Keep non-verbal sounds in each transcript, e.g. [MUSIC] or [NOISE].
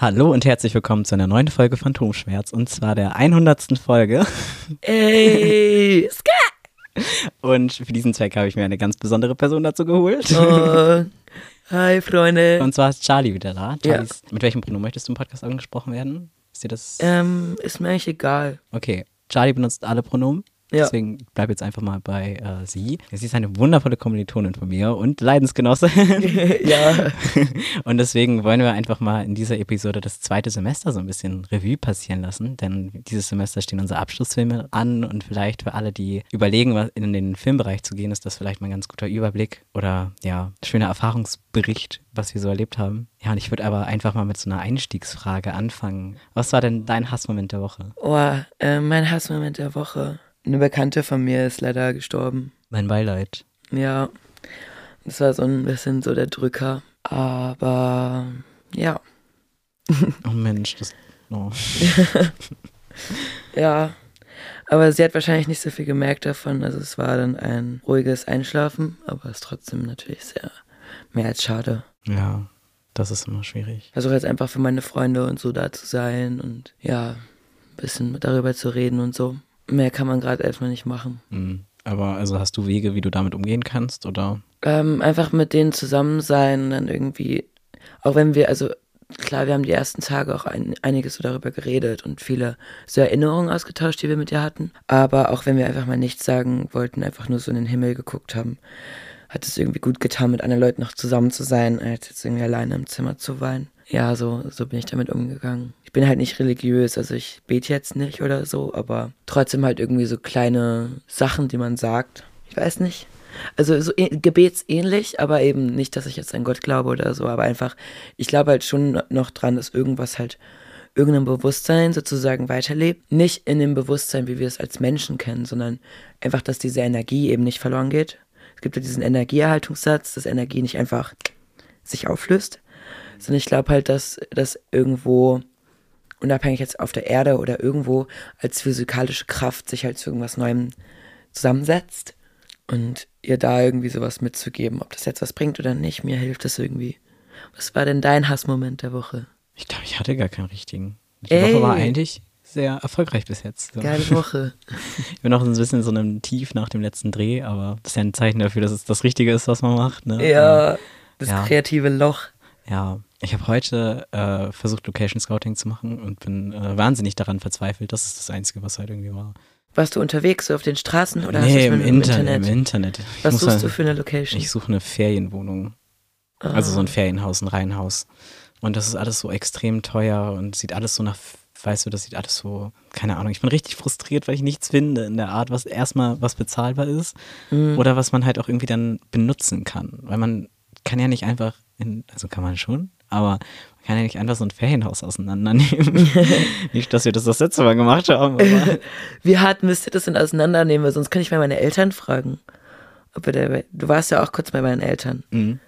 Hallo und herzlich willkommen zu einer neuen Folge Phantomschmerz und zwar der 100. Folge. Ey! Und für diesen Zweck habe ich mir eine ganz besondere Person dazu geholt. Oh, hi, Freunde. Und zwar ist Charlie wieder da. Ja. Charlie ist, Mit welchem Pronomen möchtest du im Podcast angesprochen werden? Ist dir das? Ähm, ist mir eigentlich egal. Okay. Charlie benutzt alle Pronomen. Ja. Deswegen bleib jetzt einfach mal bei äh, sie. Sie ist eine wundervolle Kommilitonin von mir und Leidensgenosse. [LAUGHS] ja. [LAUGHS] Und deswegen wollen wir einfach mal in dieser Episode das zweite Semester so ein bisschen Revue passieren lassen, denn dieses Semester stehen unsere Abschlussfilme an und vielleicht für alle, die überlegen, in den Filmbereich zu gehen, ist das vielleicht mal ein ganz guter Überblick oder ja, schöner Erfahrungsbericht, was wir so erlebt haben. Ja, und ich würde aber einfach mal mit so einer Einstiegsfrage anfangen. Was war denn dein Hassmoment der Woche? Oh, äh, mein Hassmoment der Woche. Eine Bekannte von mir ist leider gestorben. Mein Beileid. Ja. Das war so ein bisschen so der Drücker. Aber ja. [LAUGHS] Oh Mensch, das. Oh. [LAUGHS] Ja. Aber sie hat wahrscheinlich nicht so viel gemerkt davon. Also es war dann ein ruhiges Einschlafen, aber es ist trotzdem natürlich sehr mehr als schade. Ja, das ist immer schwierig. versuche jetzt einfach für meine Freunde und so da zu sein und ja, ein bisschen darüber zu reden und so. Mehr kann man gerade erstmal nicht machen. Mhm. Aber also hast du Wege, wie du damit umgehen kannst, oder? Ähm, einfach mit denen zusammen sein und dann irgendwie, auch wenn wir, also klar, wir haben die ersten Tage auch ein, einiges so darüber geredet und viele so Erinnerungen ausgetauscht, die wir mit ihr hatten. Aber auch wenn wir einfach mal nichts sagen wollten, einfach nur so in den Himmel geguckt haben, hat es irgendwie gut getan, mit anderen Leuten noch zusammen zu sein, als jetzt irgendwie alleine im Zimmer zu weinen. Ja, so, so bin ich damit umgegangen. Ich bin halt nicht religiös, also ich bete jetzt nicht oder so, aber trotzdem halt irgendwie so kleine Sachen, die man sagt. Ich weiß nicht. Also so eh- gebetsähnlich, aber eben nicht, dass ich jetzt an Gott glaube oder so, aber einfach, ich glaube halt schon noch dran, dass irgendwas halt irgendeinem Bewusstsein sozusagen weiterlebt. Nicht in dem Bewusstsein, wie wir es als Menschen kennen, sondern einfach, dass diese Energie eben nicht verloren geht. Es gibt ja diesen Energieerhaltungssatz, dass Energie nicht einfach sich auflöst, sondern ich glaube halt, dass das irgendwo unabhängig jetzt auf der Erde oder irgendwo als physikalische Kraft sich halt zu irgendwas Neuem zusammensetzt und ihr da irgendwie sowas mitzugeben, ob das jetzt was bringt oder nicht, mir hilft das irgendwie. Was war denn dein Hassmoment der Woche? Ich glaube, ich hatte gar keinen richtigen. Die Ey. Woche war eigentlich sehr erfolgreich bis jetzt. So. Geile Woche. [LAUGHS] Ich bin noch ein bisschen in so einem Tief nach dem letzten Dreh, aber das ist ja ein Zeichen dafür, dass es das Richtige ist, was man macht. Ne? ja, das Ja. kreative Loch. Ja, ich habe heute äh, versucht, Location Scouting zu machen und bin äh, wahnsinnig daran verzweifelt. Das ist das Einzige, was halt irgendwie war. Warst du unterwegs, so auf den Straßen oder hast nee, du im, schon Internet, im Internet. Was suchst halt- du für eine Location? Ich suche eine Ferienwohnung. Ah. Also so ein Ferienhaus, ein Reihenhaus. Und das ist alles so extrem teuer und sieht alles so nach, weißt du, das sieht alles so, keine Ahnung. Ich bin richtig frustriert, weil ich nichts finde in der Art, was erstmal was bezahlbar ist Mhm. oder was man halt auch irgendwie dann benutzen kann. Weil man kann ja nicht einfach, in, also kann man schon, aber man kann ja nicht einfach so ein Ferienhaus auseinandernehmen. [LAUGHS] nicht, dass wir das das letzte Mal gemacht haben, aber Wie hart müsst ihr das denn auseinandernehmen? Weil sonst kann ich mal meine Eltern fragen. Da, du warst ja auch kurz bei meinen Eltern. Mhm.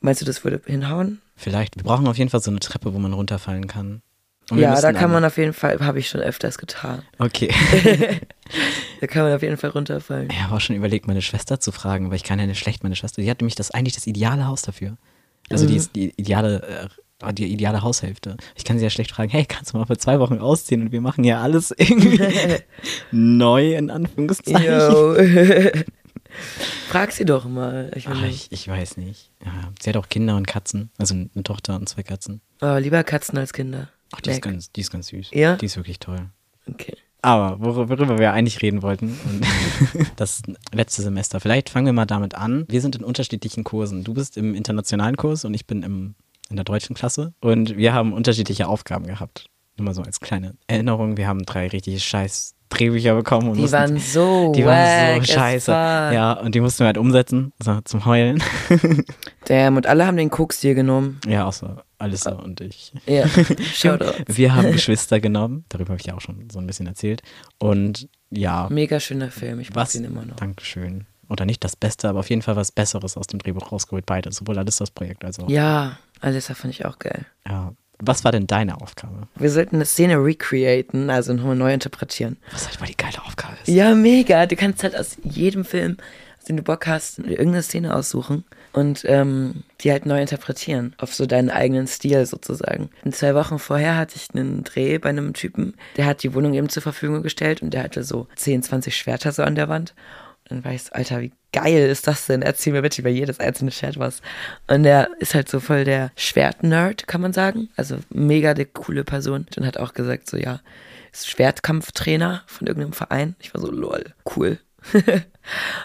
Meinst du, das würde hinhauen? vielleicht. Wir brauchen auf jeden Fall so eine Treppe, wo man runterfallen kann. Ja, da kann an- man auf jeden Fall, habe ich schon öfters getan. Okay. [LAUGHS] Da kann man auf jeden Fall runterfallen. Ich habe auch schon überlegt, meine Schwester zu fragen, aber ich kann ja nicht schlecht meine Schwester. Die hat nämlich das eigentlich das ideale Haus dafür. Also die Mhm. ist die ideale, äh, die ideale Haushälfte. Ich kann sie ja schlecht fragen, hey, kannst du mal für zwei Wochen ausziehen und wir machen ja alles irgendwie [LAUGHS] neu in Anführungszeichen. [LAUGHS] Frag sie doch mal. Ich Ach, meine, ich, ich weiß nicht. Ja, sie hat auch Kinder und Katzen, also eine Tochter und zwei Katzen. oh, lieber Katzen als Kinder. Ach, die ist, ganz, die ist ganz süß. Ja? Die ist wirklich toll. Okay. Aber wor- worüber wir eigentlich reden wollten, und [LAUGHS] das letzte Semester. Vielleicht fangen wir mal damit an. Wir sind in unterschiedlichen Kursen. Du bist im internationalen Kurs und ich bin im, in der deutschen Klasse. Und wir haben unterschiedliche Aufgaben gehabt. Nur mal so als kleine Erinnerung. Wir haben drei richtige scheiß Drehbücher bekommen. Und Die mussten, waren so die waren so scheiße. Ja, und die mussten wir halt umsetzen, so zum Heulen. [LAUGHS] Damn, und alle haben den Koks dir genommen. ja, auch so. Alissa und ich. Ja, [LAUGHS] Shoutout. Wir haben [LAUGHS] Geschwister genommen. Darüber habe ich ja auch schon so ein bisschen erzählt. Und ja, Mega schöner Film, ich mag ihn immer noch. Dankeschön. oder nicht das Beste, aber auf jeden Fall was Besseres aus dem Drehbuch rausgeholt, beide, sowohl Alissas Projekt als auch. Ja, Alissa fand ich auch geil. Ja. Was war denn deine Aufgabe? Wir sollten eine Szene recreaten, also nochmal neu interpretieren. Was halt mal die geile Aufgabe ist. Ja, mega. Du kannst halt aus jedem Film, aus dem du Bock hast, irgendeine Szene aussuchen und ähm, die halt neu interpretieren. Auf so deinen eigenen Stil sozusagen. In zwei Wochen vorher hatte ich einen Dreh bei einem Typen, der hat die Wohnung eben zur Verfügung gestellt und der hatte so 10, 20 Schwerter so an der Wand. Und dann war ich so, Alter, wie geil ist das denn? Erzähl mir bitte über jedes einzelne Schwert was. Und der ist halt so voll der Schwert-Nerd, kann man sagen. Also mega die coole Person. Und hat auch gesagt, so ja, ist Schwertkampftrainer von irgendeinem Verein. Ich war so, lol, cool. [LAUGHS]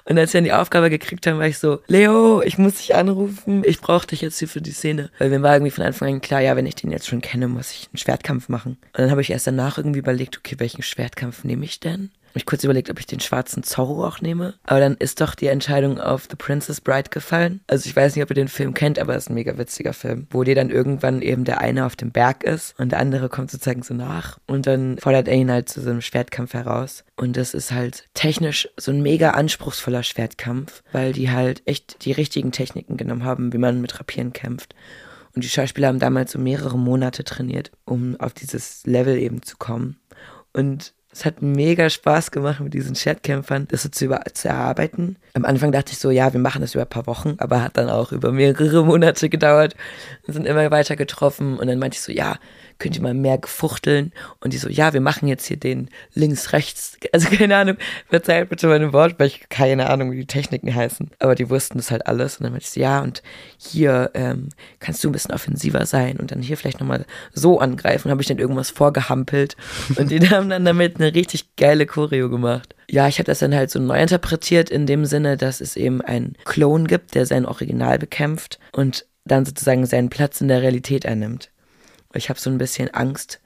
und als wir dann die Aufgabe gekriegt haben, war ich so, Leo, ich muss dich anrufen, ich brauche dich jetzt hier für die Szene. Weil mir war irgendwie von Anfang an klar, ja, wenn ich den jetzt schon kenne, muss ich einen Schwertkampf machen. Und dann habe ich erst danach irgendwie überlegt, okay, welchen Schwertkampf nehme ich denn? Hab ich kurz überlegt, ob ich den schwarzen Zorro auch nehme. Aber dann ist doch die Entscheidung auf The Princess Bride gefallen. Also ich weiß nicht, ob ihr den Film kennt, aber es ist ein mega witziger Film, wo dir dann irgendwann eben der eine auf dem Berg ist und der andere kommt sozusagen so nach. Und dann fordert er ihn halt zu so einem Schwertkampf heraus. Und das ist halt technisch so ein mega anspruchsvoller Schwertkampf, weil die halt echt die richtigen Techniken genommen haben, wie man mit Rapieren kämpft. Und die Schauspieler haben damals so mehrere Monate trainiert, um auf dieses Level eben zu kommen. Und es hat mega Spaß gemacht, mit diesen Chatkämpfern das so zu, über, zu erarbeiten. Am Anfang dachte ich so, ja, wir machen das über ein paar Wochen, aber hat dann auch über mehrere Monate gedauert. Wir sind immer weiter getroffen und dann meinte ich so, ja, könnt ihr mal mehr gefuchteln? Und die so, ja, wir machen jetzt hier den links, rechts. Also keine Ahnung, verzeiht bitte meine Wort, weil ich keine Ahnung, wie die Techniken heißen. Aber die wussten das halt alles. Und dann meinte ich so, ja, und hier ähm, kannst du ein bisschen offensiver sein und dann hier vielleicht nochmal so angreifen. Habe ich dann irgendwas vorgehampelt. Und die [LAUGHS] haben dann damit eine richtig geile Choreo gemacht. Ja, ich habe das dann halt so neu interpretiert in dem Sinne, dass es eben einen Klon gibt, der sein Original bekämpft und dann sozusagen seinen Platz in der Realität einnimmt. Ich habe so ein bisschen Angst.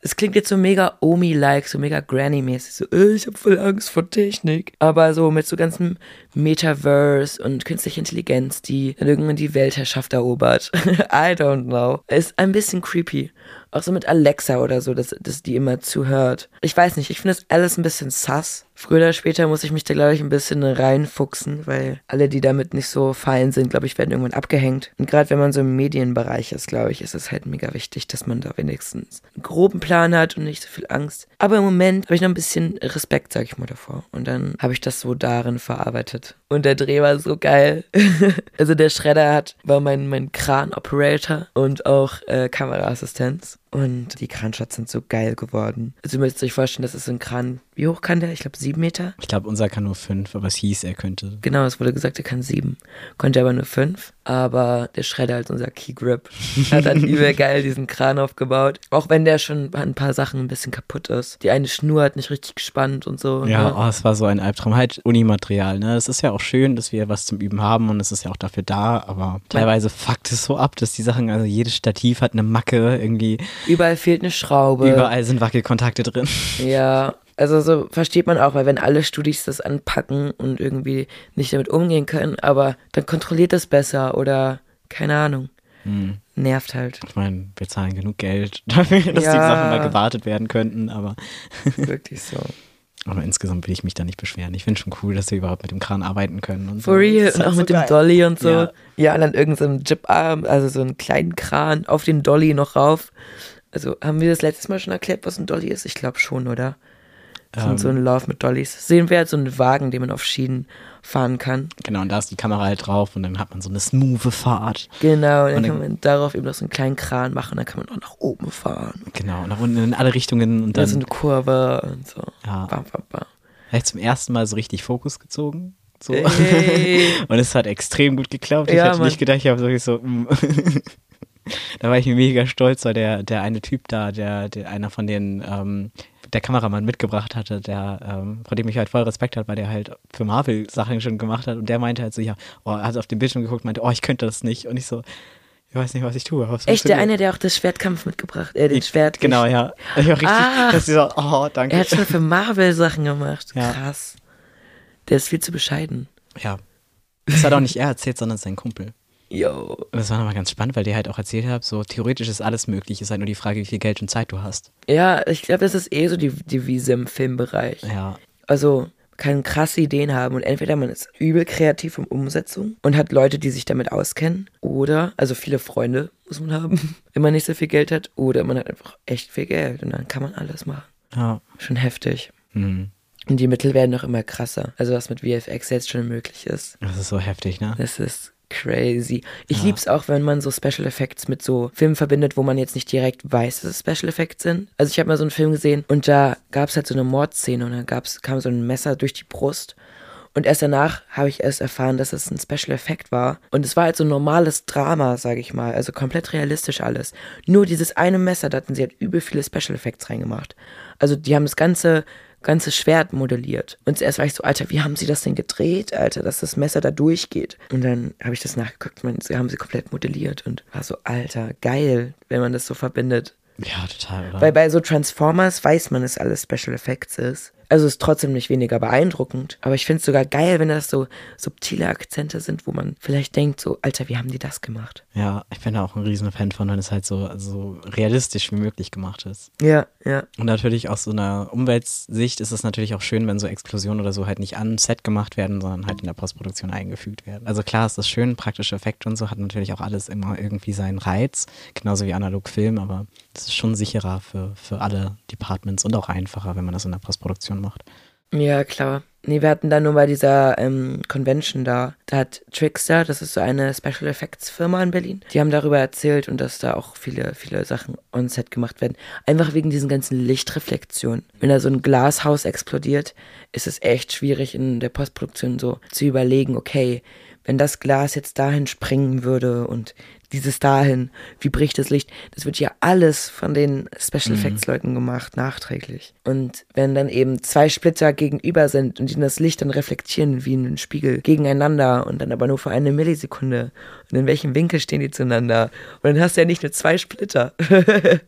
Es klingt jetzt so mega Omi-like, so mega Granny-mäßig. So, äh, ich habe voll Angst vor Technik. Aber so mit so ganzem Metaverse und künstlicher Intelligenz, die dann irgendwann die Weltherrschaft erobert. [LAUGHS] I don't know. Ist ein bisschen creepy. Auch so mit Alexa oder so, dass, dass die immer zuhört. Ich weiß nicht, ich finde das alles ein bisschen sass. Früher oder später muss ich mich da, glaube ich, ein bisschen reinfuchsen, weil alle, die damit nicht so fein sind, glaube ich, werden irgendwann abgehängt. Und gerade wenn man so im Medienbereich ist, glaube ich, ist es halt mega wichtig, dass man da wenigstens einen groben Plan hat und nicht so viel Angst. Aber im Moment habe ich noch ein bisschen Respekt, sag ich mal, davor. Und dann habe ich das so darin verarbeitet. Und der Dreh war so geil. [LAUGHS] also der Schredder hat, war mein, mein Kran-Operator und auch äh, Kameraassistenz. Und die Kranshots sind so geil geworden. Also ihr müsst euch vorstellen, das ist ein Kran. Wie hoch kann der? Ich glaube sieben Meter. Ich glaube, unser kann nur fünf, aber es hieß, er könnte. Genau, es wurde gesagt, er kann sieben. Konnte aber nur fünf. Aber der Schredder als unser Key Grip [LAUGHS] hat dann übel geil diesen Kran aufgebaut. Auch wenn der schon ein paar Sachen ein bisschen kaputt ist. Die eine Schnur hat nicht richtig gespannt und so. Ja, ne? oh, es war so ein Albtraum. Halt Unimaterial, ne? Es ist ja auch schön, dass wir was zum Üben haben und es ist ja auch dafür da, aber teilweise fuckt es so ab, dass die Sachen, also jedes Stativ hat eine Macke, irgendwie Überall fehlt eine Schraube. überall sind Wackelkontakte drin. Ja, also so versteht man auch, weil wenn alle Studis das anpacken und irgendwie nicht damit umgehen können, aber dann kontrolliert das besser oder keine Ahnung. Hm. Nervt halt. Ich meine, wir zahlen genug Geld [LAUGHS] dafür, dass die Ja. Sachen mal gewartet werden könnten, aber, [LAUGHS] Wirklich so. aber insgesamt will ich mich da nicht beschweren. Ich finde schon cool, dass wir überhaupt mit dem Kran arbeiten können. Und so. For real. Und halt auch so mit dem geil. Dolly und so. Ja. Ja, und dann irgendein so Jiparm, also so einen kleinen Kran auf den Dolly noch rauf. Also haben wir das letztes Mal schon erklärt, was ein Dolly ist? Ich glaube schon, oder? Das Ähm. sind so ein Lauf mit Dollys. Sehen wir halt so einen Wagen, den man auf Schienen fahren kann. Genau, und da ist die Kamera halt drauf und dann hat man so eine smooth Fahrt. Genau, und dann Und dann- kann man darauf eben noch so einen kleinen Kran machen, dann kann man auch nach oben fahren. Genau, nach unten in alle Richtungen und Dann dann so eine Kurve und so. ja, Bam, bam, bam. vielleicht zum ersten Mal so richtig Fokus gezogen. So. Ey. [LAUGHS] Und es hat extrem gut geklappt. Ich Ja, hätte Mann. nicht gedacht, ich habe wirklich so. mm. [LAUGHS] da war ich mega stolz, weil der, der eine Typ da, der, der einer von den ähm, der Kameramann mitgebracht hatte, der, ähm, vor dem ich halt voll Respekt hatte, weil der halt für Marvel Sachen schon gemacht hat und der meinte halt so, ja, oh, er hat auf den Bildschirm geguckt und meinte, oh, ich könnte das nicht. Und ich so, ich weiß nicht, was ich tue. es Echt, der eine, der auch das Schwertkampf mitgebracht, äh, den Schwert. Genau, ja. [LAUGHS] Ich war richtig, Ah. dass ich so, oh, danke. Er hat schon für Marvel Sachen gemacht. Ja. Krass. Der ist viel zu bescheiden. ja. Das hat auch nicht er erzählt, sondern sein Kumpel. Yo. Das war nochmal ganz spannend, weil der halt auch erzählt hat, so theoretisch ist alles möglich, ist halt nur die Frage, wie viel Geld und Zeit du hast. Ja, ich glaube, das ist eh so die Devise im Filmbereich. Ja, Also, kann krasse Ideen haben und entweder man ist übel kreativ in Umsetzung und hat Leute, die sich damit auskennen oder, also viele Freunde muss man haben, [LAUGHS] wenn man nicht so viel Geld hat oder man hat einfach echt viel Geld und dann kann man alles machen. Ja. Schon heftig. Hm. Und die Mittel werden auch immer krasser. Also was mit VFX jetzt schon möglich ist. Das ist so heftig, ne? Das ist crazy. Ich Ja. lieb's auch, wenn man so Special Effects mit so Filmen verbindet, wo man jetzt nicht direkt weiß, dass es Special Effects sind. Also ich habe mal so einen Film gesehen und da gab's halt so eine Mordszene und dann gab's, kam so ein Messer durch die Brust. Und erst danach habe ich erst erfahren, dass es ein Special Effekt war. Und es war halt so ein normales Drama, sage ich mal. Also komplett realistisch alles. Nur dieses eine Messer, da hatten sie halt übel viele Special Effects reingemacht. Also die haben das ganze, ganze Schwert modelliert. Und zuerst war ich so, Alter, wie haben sie das denn gedreht, Alter, dass das Messer da durchgeht? Und dann habe ich das nachgeguckt, man, sie haben sie komplett modelliert und war so, Alter, geil, wenn man das so verbindet. Ja, total, oder? Weil bei so Transformers weiß man, dass alles Special Effects ist. Also ist trotzdem nicht weniger beeindruckend. Aber ich finde es sogar geil, wenn das so subtile Akzente sind, wo man vielleicht denkt, so, Alter, wie haben die das gemacht? ja, ich bin da auch ein riesen Fan von, wenn es halt so, so realistisch wie möglich gemacht ist. Ja, ja. Und natürlich aus so einer Umweltsicht ist es natürlich auch schön, wenn so Explosionen oder so halt nicht an Set gemacht werden, sondern halt in der Postproduktion eingefügt werden. Also klar ist das schön, praktische Effekte und so hat natürlich auch alles immer irgendwie seinen Reiz, genauso wie analog Film, aber es ist schon sicherer für, für alle Departments und auch einfacher, wenn man das in der Postproduktion macht. Ja, klar. Nee, wir hatten da nur bei dieser ähm, Convention da, da hat Trickster, das ist so eine Special Effects Firma in Berlin, die haben darüber erzählt und dass da auch viele, viele Sachen on set gemacht werden. Einfach wegen diesen ganzen Lichtreflexionen. Wenn da so ein Glashaus explodiert, ist es echt schwierig in der Postproduktion so zu überlegen, okay, wenn das Glas jetzt dahin springen würde und dieses dahin, wie bricht das Licht? Das wird ja alles von den Special Effects Leuten gemacht, nachträglich. Und wenn dann eben zwei Splitter gegenüber sind und die das Licht dann reflektieren wie ein Spiegel gegeneinander und dann aber nur für eine Millisekunde. Und in welchem Winkel stehen die zueinander? Und dann hast du ja nicht nur zwei Splitter, [LAUGHS]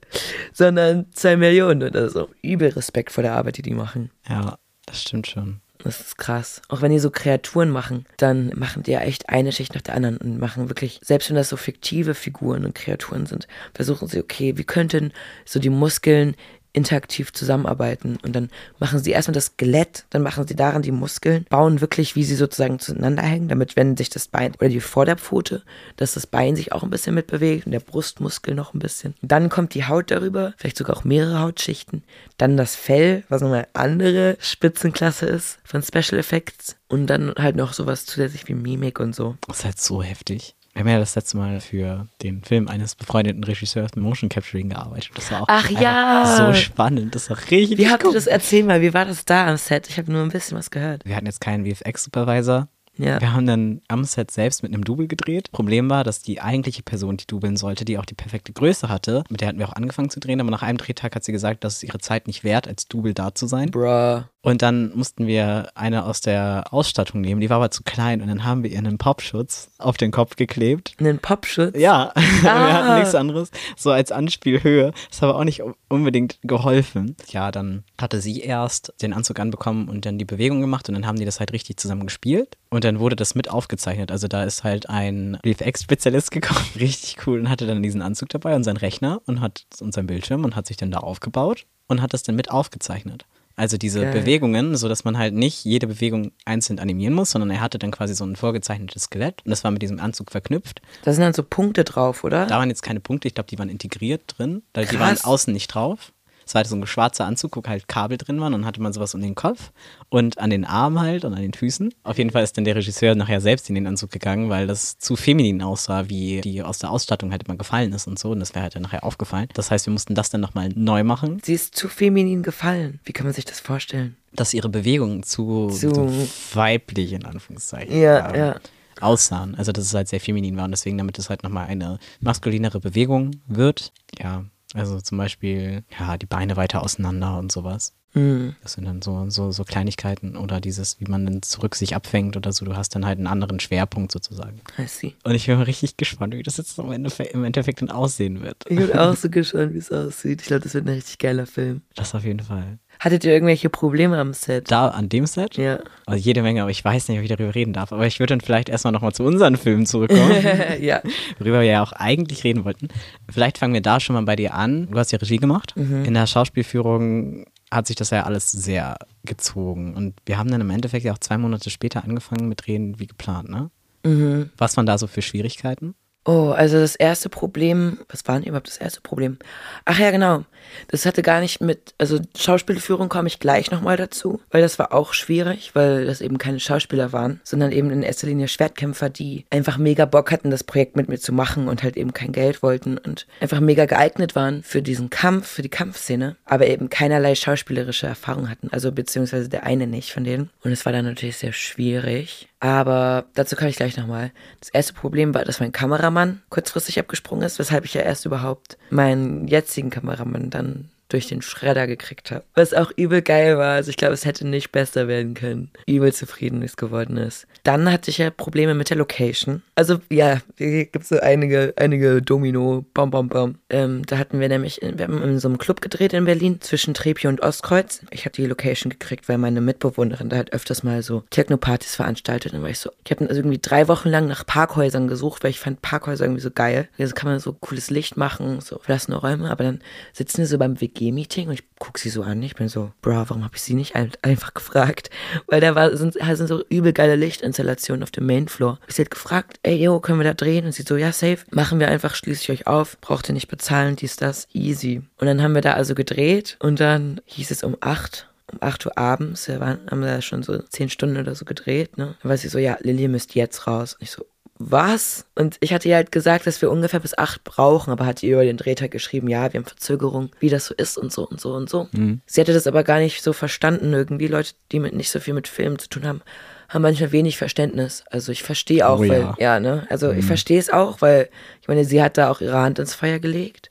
sondern zwei Millionen. Und das ist auch übel Respekt vor der Arbeit, die die machen. Ja, das stimmt schon. Das ist krass. Auch wenn die so Kreaturen machen, dann machen die ja echt eine Schicht nach der anderen und machen wirklich, selbst wenn das so fiktive Figuren und Kreaturen sind, versuchen sie, okay, wie könnten so die Muskeln interaktiv zusammenarbeiten und dann machen sie erstmal das Skelett, dann machen sie daran die Muskeln, bauen wirklich, wie sie sozusagen zueinander hängen, damit wenn sich das Bein oder die Vorderpfote, dass das Bein sich auch ein bisschen mitbewegt und der Brustmuskel noch ein bisschen. Dann kommt die Haut darüber, vielleicht sogar auch mehrere Hautschichten, dann das Fell, was nochmal andere Spitzenklasse ist von Special Effects und dann halt noch sowas zusätzlich wie Mimik und so. Das ist halt so heftig. Wir haben ja das letzte Mal für den Film eines befreundeten Regisseurs mit Motion Capturing gearbeitet. Das war auch Ach ja. so spannend. Das war richtig Wie habt ihr das erzählt mal? Wie war das da am Set? Ich habe nur ein bisschen was gehört. Wir hatten jetzt keinen VFX-Supervisor. Ja. Wir haben dann am Set selbst mit einem Double gedreht. Problem war, dass die eigentliche Person, die dubeln sollte, die auch die perfekte Größe hatte, mit der hatten wir auch angefangen zu drehen, aber nach einem Drehtag hat sie gesagt, dass es ihre Zeit nicht wert, als Double da zu sein. Bruh. Und dann mussten wir eine aus der Ausstattung nehmen, die war aber zu klein und dann haben wir ihr einen Popschutz auf den Kopf geklebt. Einen Popschutz? Ja, [LAUGHS] wir Ah. hatten nichts anderes, so als Anspielhöhe. Das hat aber auch nicht unbedingt geholfen. Ja, dann hatte sie erst den Anzug anbekommen und dann die Bewegung gemacht und dann haben die das halt richtig zusammen gespielt. Und dann wurde das mit aufgezeichnet. Also da ist halt ein VFX-Spezialist gekommen, [LAUGHS] richtig cool, und hatte dann diesen Anzug dabei und seinen Rechner und hat und seinen Bildschirm und hat sich dann da aufgebaut und hat das dann mit aufgezeichnet. Also diese Geil. Bewegungen, so dass man halt nicht jede Bewegung einzeln animieren muss, sondern er hatte dann quasi so ein vorgezeichnetes Skelett und das war mit diesem Anzug verknüpft. Da sind dann so Punkte drauf, oder? Da waren jetzt keine Punkte, ich glaube, die waren integriert drin. Da- Die waren außen nicht drauf. Es war halt so ein schwarzer Anzug, wo halt Kabel drin waren und hatte man sowas um den Kopf und an den Armen halt und an den Füßen. Auf jeden Fall ist dann der Regisseur nachher selbst in den Anzug gegangen, weil das zu feminin aussah, wie die aus der Ausstattung halt immer gefallen ist und so. Und das wäre halt dann nachher aufgefallen. Das heißt, wir mussten das dann nochmal neu machen, Sie ist zu feminin gefallen. Wie kann man sich das vorstellen? dass ihre Bewegungen zu, Zu- so weiblich in Anführungszeichen Ja, ähm, ja. aussahen. Also dass es halt sehr feminin war und deswegen, damit es halt nochmal eine maskulinere Bewegung wird. Ja, also zum Beispiel, ja, die Beine weiter auseinander und sowas. Hm. Das sind dann so, so, so Kleinigkeiten oder dieses, wie man dann zurück sich abfängt oder so. Du hast dann halt einen anderen Schwerpunkt sozusagen. I see. Und ich bin mal richtig gespannt, wie das jetzt im Endeffekt, im Endeffekt dann aussehen wird. Ich bin auch so [LAUGHS] gespannt, wie es aussieht. Ich glaube, das wird ein richtig geiler Film. Das auf jeden Fall. Hattet ihr irgendwelche Probleme am Set? Da an dem Set? Ja. Also jede Menge, aber ich weiß nicht, ob ich darüber reden darf. Aber ich würde dann vielleicht erstmal nochmal zu unseren Filmen zurückkommen. [LAUGHS] ja. worüber wir ja auch eigentlich reden wollten. Vielleicht fangen wir da schon mal bei dir an. Du hast ja Regie gemacht. In der Schauspielführung hat sich das ja alles sehr gezogen. Und wir haben dann im Endeffekt ja auch zwei Monate später angefangen mit Drehen wie geplant, ne? Mhm. Was waren da so für Schwierigkeiten? Oh, also das erste Problem, was war denn überhaupt das erste Problem? Ach ja, genau. Das hatte gar nicht mit, also Schauspielführung komme ich gleich nochmal dazu, weil das war auch schwierig, weil das eben keine Schauspieler waren, sondern eben in erster Linie Schwertkämpfer, die einfach mega Bock hatten, das Projekt mit mir zu machen und halt eben kein Geld wollten und einfach mega geeignet waren für diesen Kampf, für die Kampfszene, aber eben keinerlei schauspielerische Erfahrung hatten, also beziehungsweise der eine nicht von denen. Und es war dann natürlich sehr schwierig. Aber dazu kann ich gleich nochmal. Das erste Problem war, dass mein Kameramann kurzfristig abgesprungen ist, weshalb ich ja erst überhaupt meinen jetzigen Kameramann dann durch den Schredder gekriegt habe. Was auch übel geil war. Also ich glaube, es hätte nicht besser werden können. Übel zufrieden, wie es geworden ist. Dann hatte ich ja Probleme mit der Location. Also ja, hier gibt es so einige, einige Domino, bam, bam, bam. Ähm, da hatten wir nämlich, wir haben in so einem Club gedreht in Berlin, zwischen Trepio und Ostkreuz. Ich habe die Location gekriegt, weil meine Mitbewohnerin da halt öfters mal so Techno-Partys veranstaltet. Und war ich so, ich habe also irgendwie drei Wochen lang nach Parkhäusern gesucht, weil ich fand Parkhäuser irgendwie so geil. Also kann man so cooles Licht machen, so verlassene Räume, aber dann sitzen wir so beim WG WG-Meeting und ich gucke sie so an. Ich bin so, bro, warum habe ich sie nicht einfach gefragt? Weil da war, sind, sind so übel geile Lichtinstallationen auf dem Mainfloor. Ich sie hat gefragt, ey, yo, können wir da drehen? Und sie so, ja, safe. Machen wir einfach, schließe ich euch auf. Braucht ihr nicht bezahlen, dies, das, easy. Und dann haben wir da also gedreht und dann hieß es um acht um 8 Uhr abends, wir waren, haben da schon so 10 Stunden oder so gedreht, ne? Dann war sie so, ja, Lilly müsst jetzt raus. Und ich so, was? Und ich hatte ihr halt gesagt, dass wir ungefähr bis acht brauchen, aber hat ihr über den Drehtag geschrieben, ja, wir haben Verzögerung, wie das so ist und so und so und so. Mhm. Sie hatte das aber gar nicht so verstanden irgendwie. Leute, die mit nicht so viel mit Filmen zu tun haben, haben manchmal wenig Verständnis. Also ich verstehe auch, oh, weil, ja. ja, ne? Also mhm. ich verstehe es auch, weil, ich meine, sie hat da auch ihre Hand ins Feuer gelegt.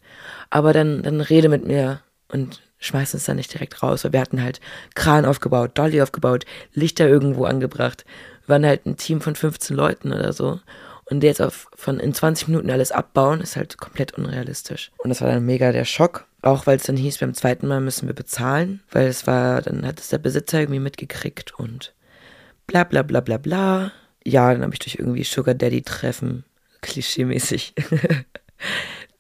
Aber dann, dann rede mit mir und schmeiß uns da nicht direkt raus. Weil wir hatten halt Kran aufgebaut, Dolly aufgebaut, Lichter irgendwo angebracht waren halt ein Team von 15 Leuten oder so. Und jetzt auf von in 20 Minuten alles abbauen, ist halt komplett unrealistisch. Und das war dann mega der Schock. Auch weil es dann hieß, beim zweiten Mal müssen wir bezahlen, weil es war, dann hat es der Besitzer irgendwie mitgekriegt und bla bla bla bla bla. Ja, dann habe ich durch irgendwie Sugar Daddy Treffen, klischeemäßig,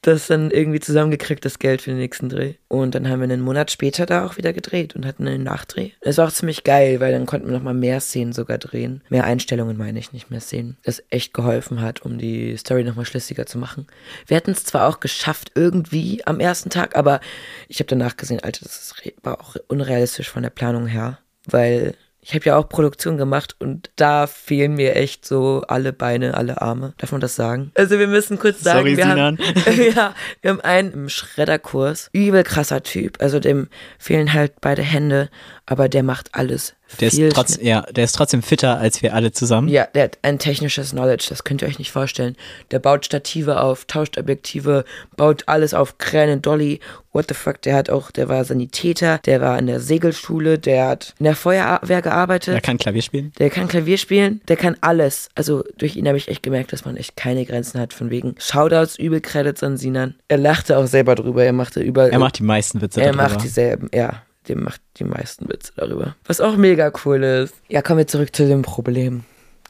das dann irgendwie zusammengekriegt, das Geld für den nächsten Dreh. Und dann haben wir einen Monat später da auch wieder gedreht und hatten einen Nachdreh. Das war auch ziemlich geil, weil dann konnten wir nochmal mehr Szenen sogar drehen. Mehr Einstellungen meine ich, nicht mehr Szenen. Das echt geholfen hat, um die Story nochmal schlüssiger zu machen. Wir hatten es zwar auch geschafft irgendwie am ersten Tag, aber ich habe danach gesehen, Alter, das war auch unrealistisch von der Planung her. Weil ich habe ja auch Produktion gemacht und da fehlen mir echt so alle Beine, alle Arme. Darf man das sagen? Also wir müssen kurz sagen, Sorry, wir, Sinan. haben, [LAUGHS] ja, wir haben einen im Schredderkurs, übel krasser Typ. Also dem fehlen halt beide Hände, aber der macht alles der ist, trotz, ja, der ist trotzdem fitter als wir alle zusammen. Ja, der hat ein technisches Knowledge, das könnt ihr euch nicht vorstellen. Der baut Stative auf, tauscht Objektive, baut alles auf Kräne, Dolly. What the fuck, der hat auch, der war Sanitäter, der war in der Segelschule, der hat in der Feuerwehr gearbeitet. Der kann Klavier spielen. Der kann Klavier spielen, der kann alles. Also durch ihn habe ich echt gemerkt, dass man echt keine Grenzen hat, von wegen Shoutouts, übel Credits an Sinan. Er lachte auch selber drüber, er machte überall. Er macht die meisten Witze Er darüber. macht dieselben, ja dem macht die meisten Witze darüber. Was auch mega cool ist. Ja, kommen wir zurück zu dem Problem.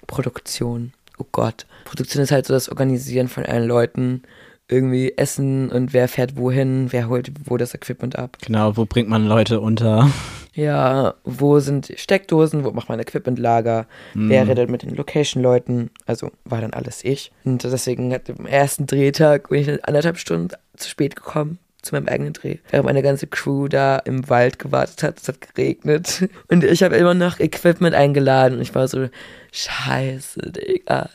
Produktion. Oh Gott. Produktion ist halt so das Organisieren von allen Leuten. Irgendwie Essen und wer fährt wohin, wer holt wo das Equipment ab. Genau, wo bringt man Leute unter? [LAUGHS] Ja, wo sind Steckdosen, wo macht man Equipmentlager, mm. wer redet mit den Location-Leuten, also war dann alles ich. Und deswegen hat am ersten Drehtag bin ich anderthalb Stunden zu spät gekommen, zu meinem eigenen Dreh. Während meine ganze Crew da im Wald gewartet hat, es hat geregnet. Und ich habe immer noch Equipment eingeladen. Und ich war so, scheiße, Digga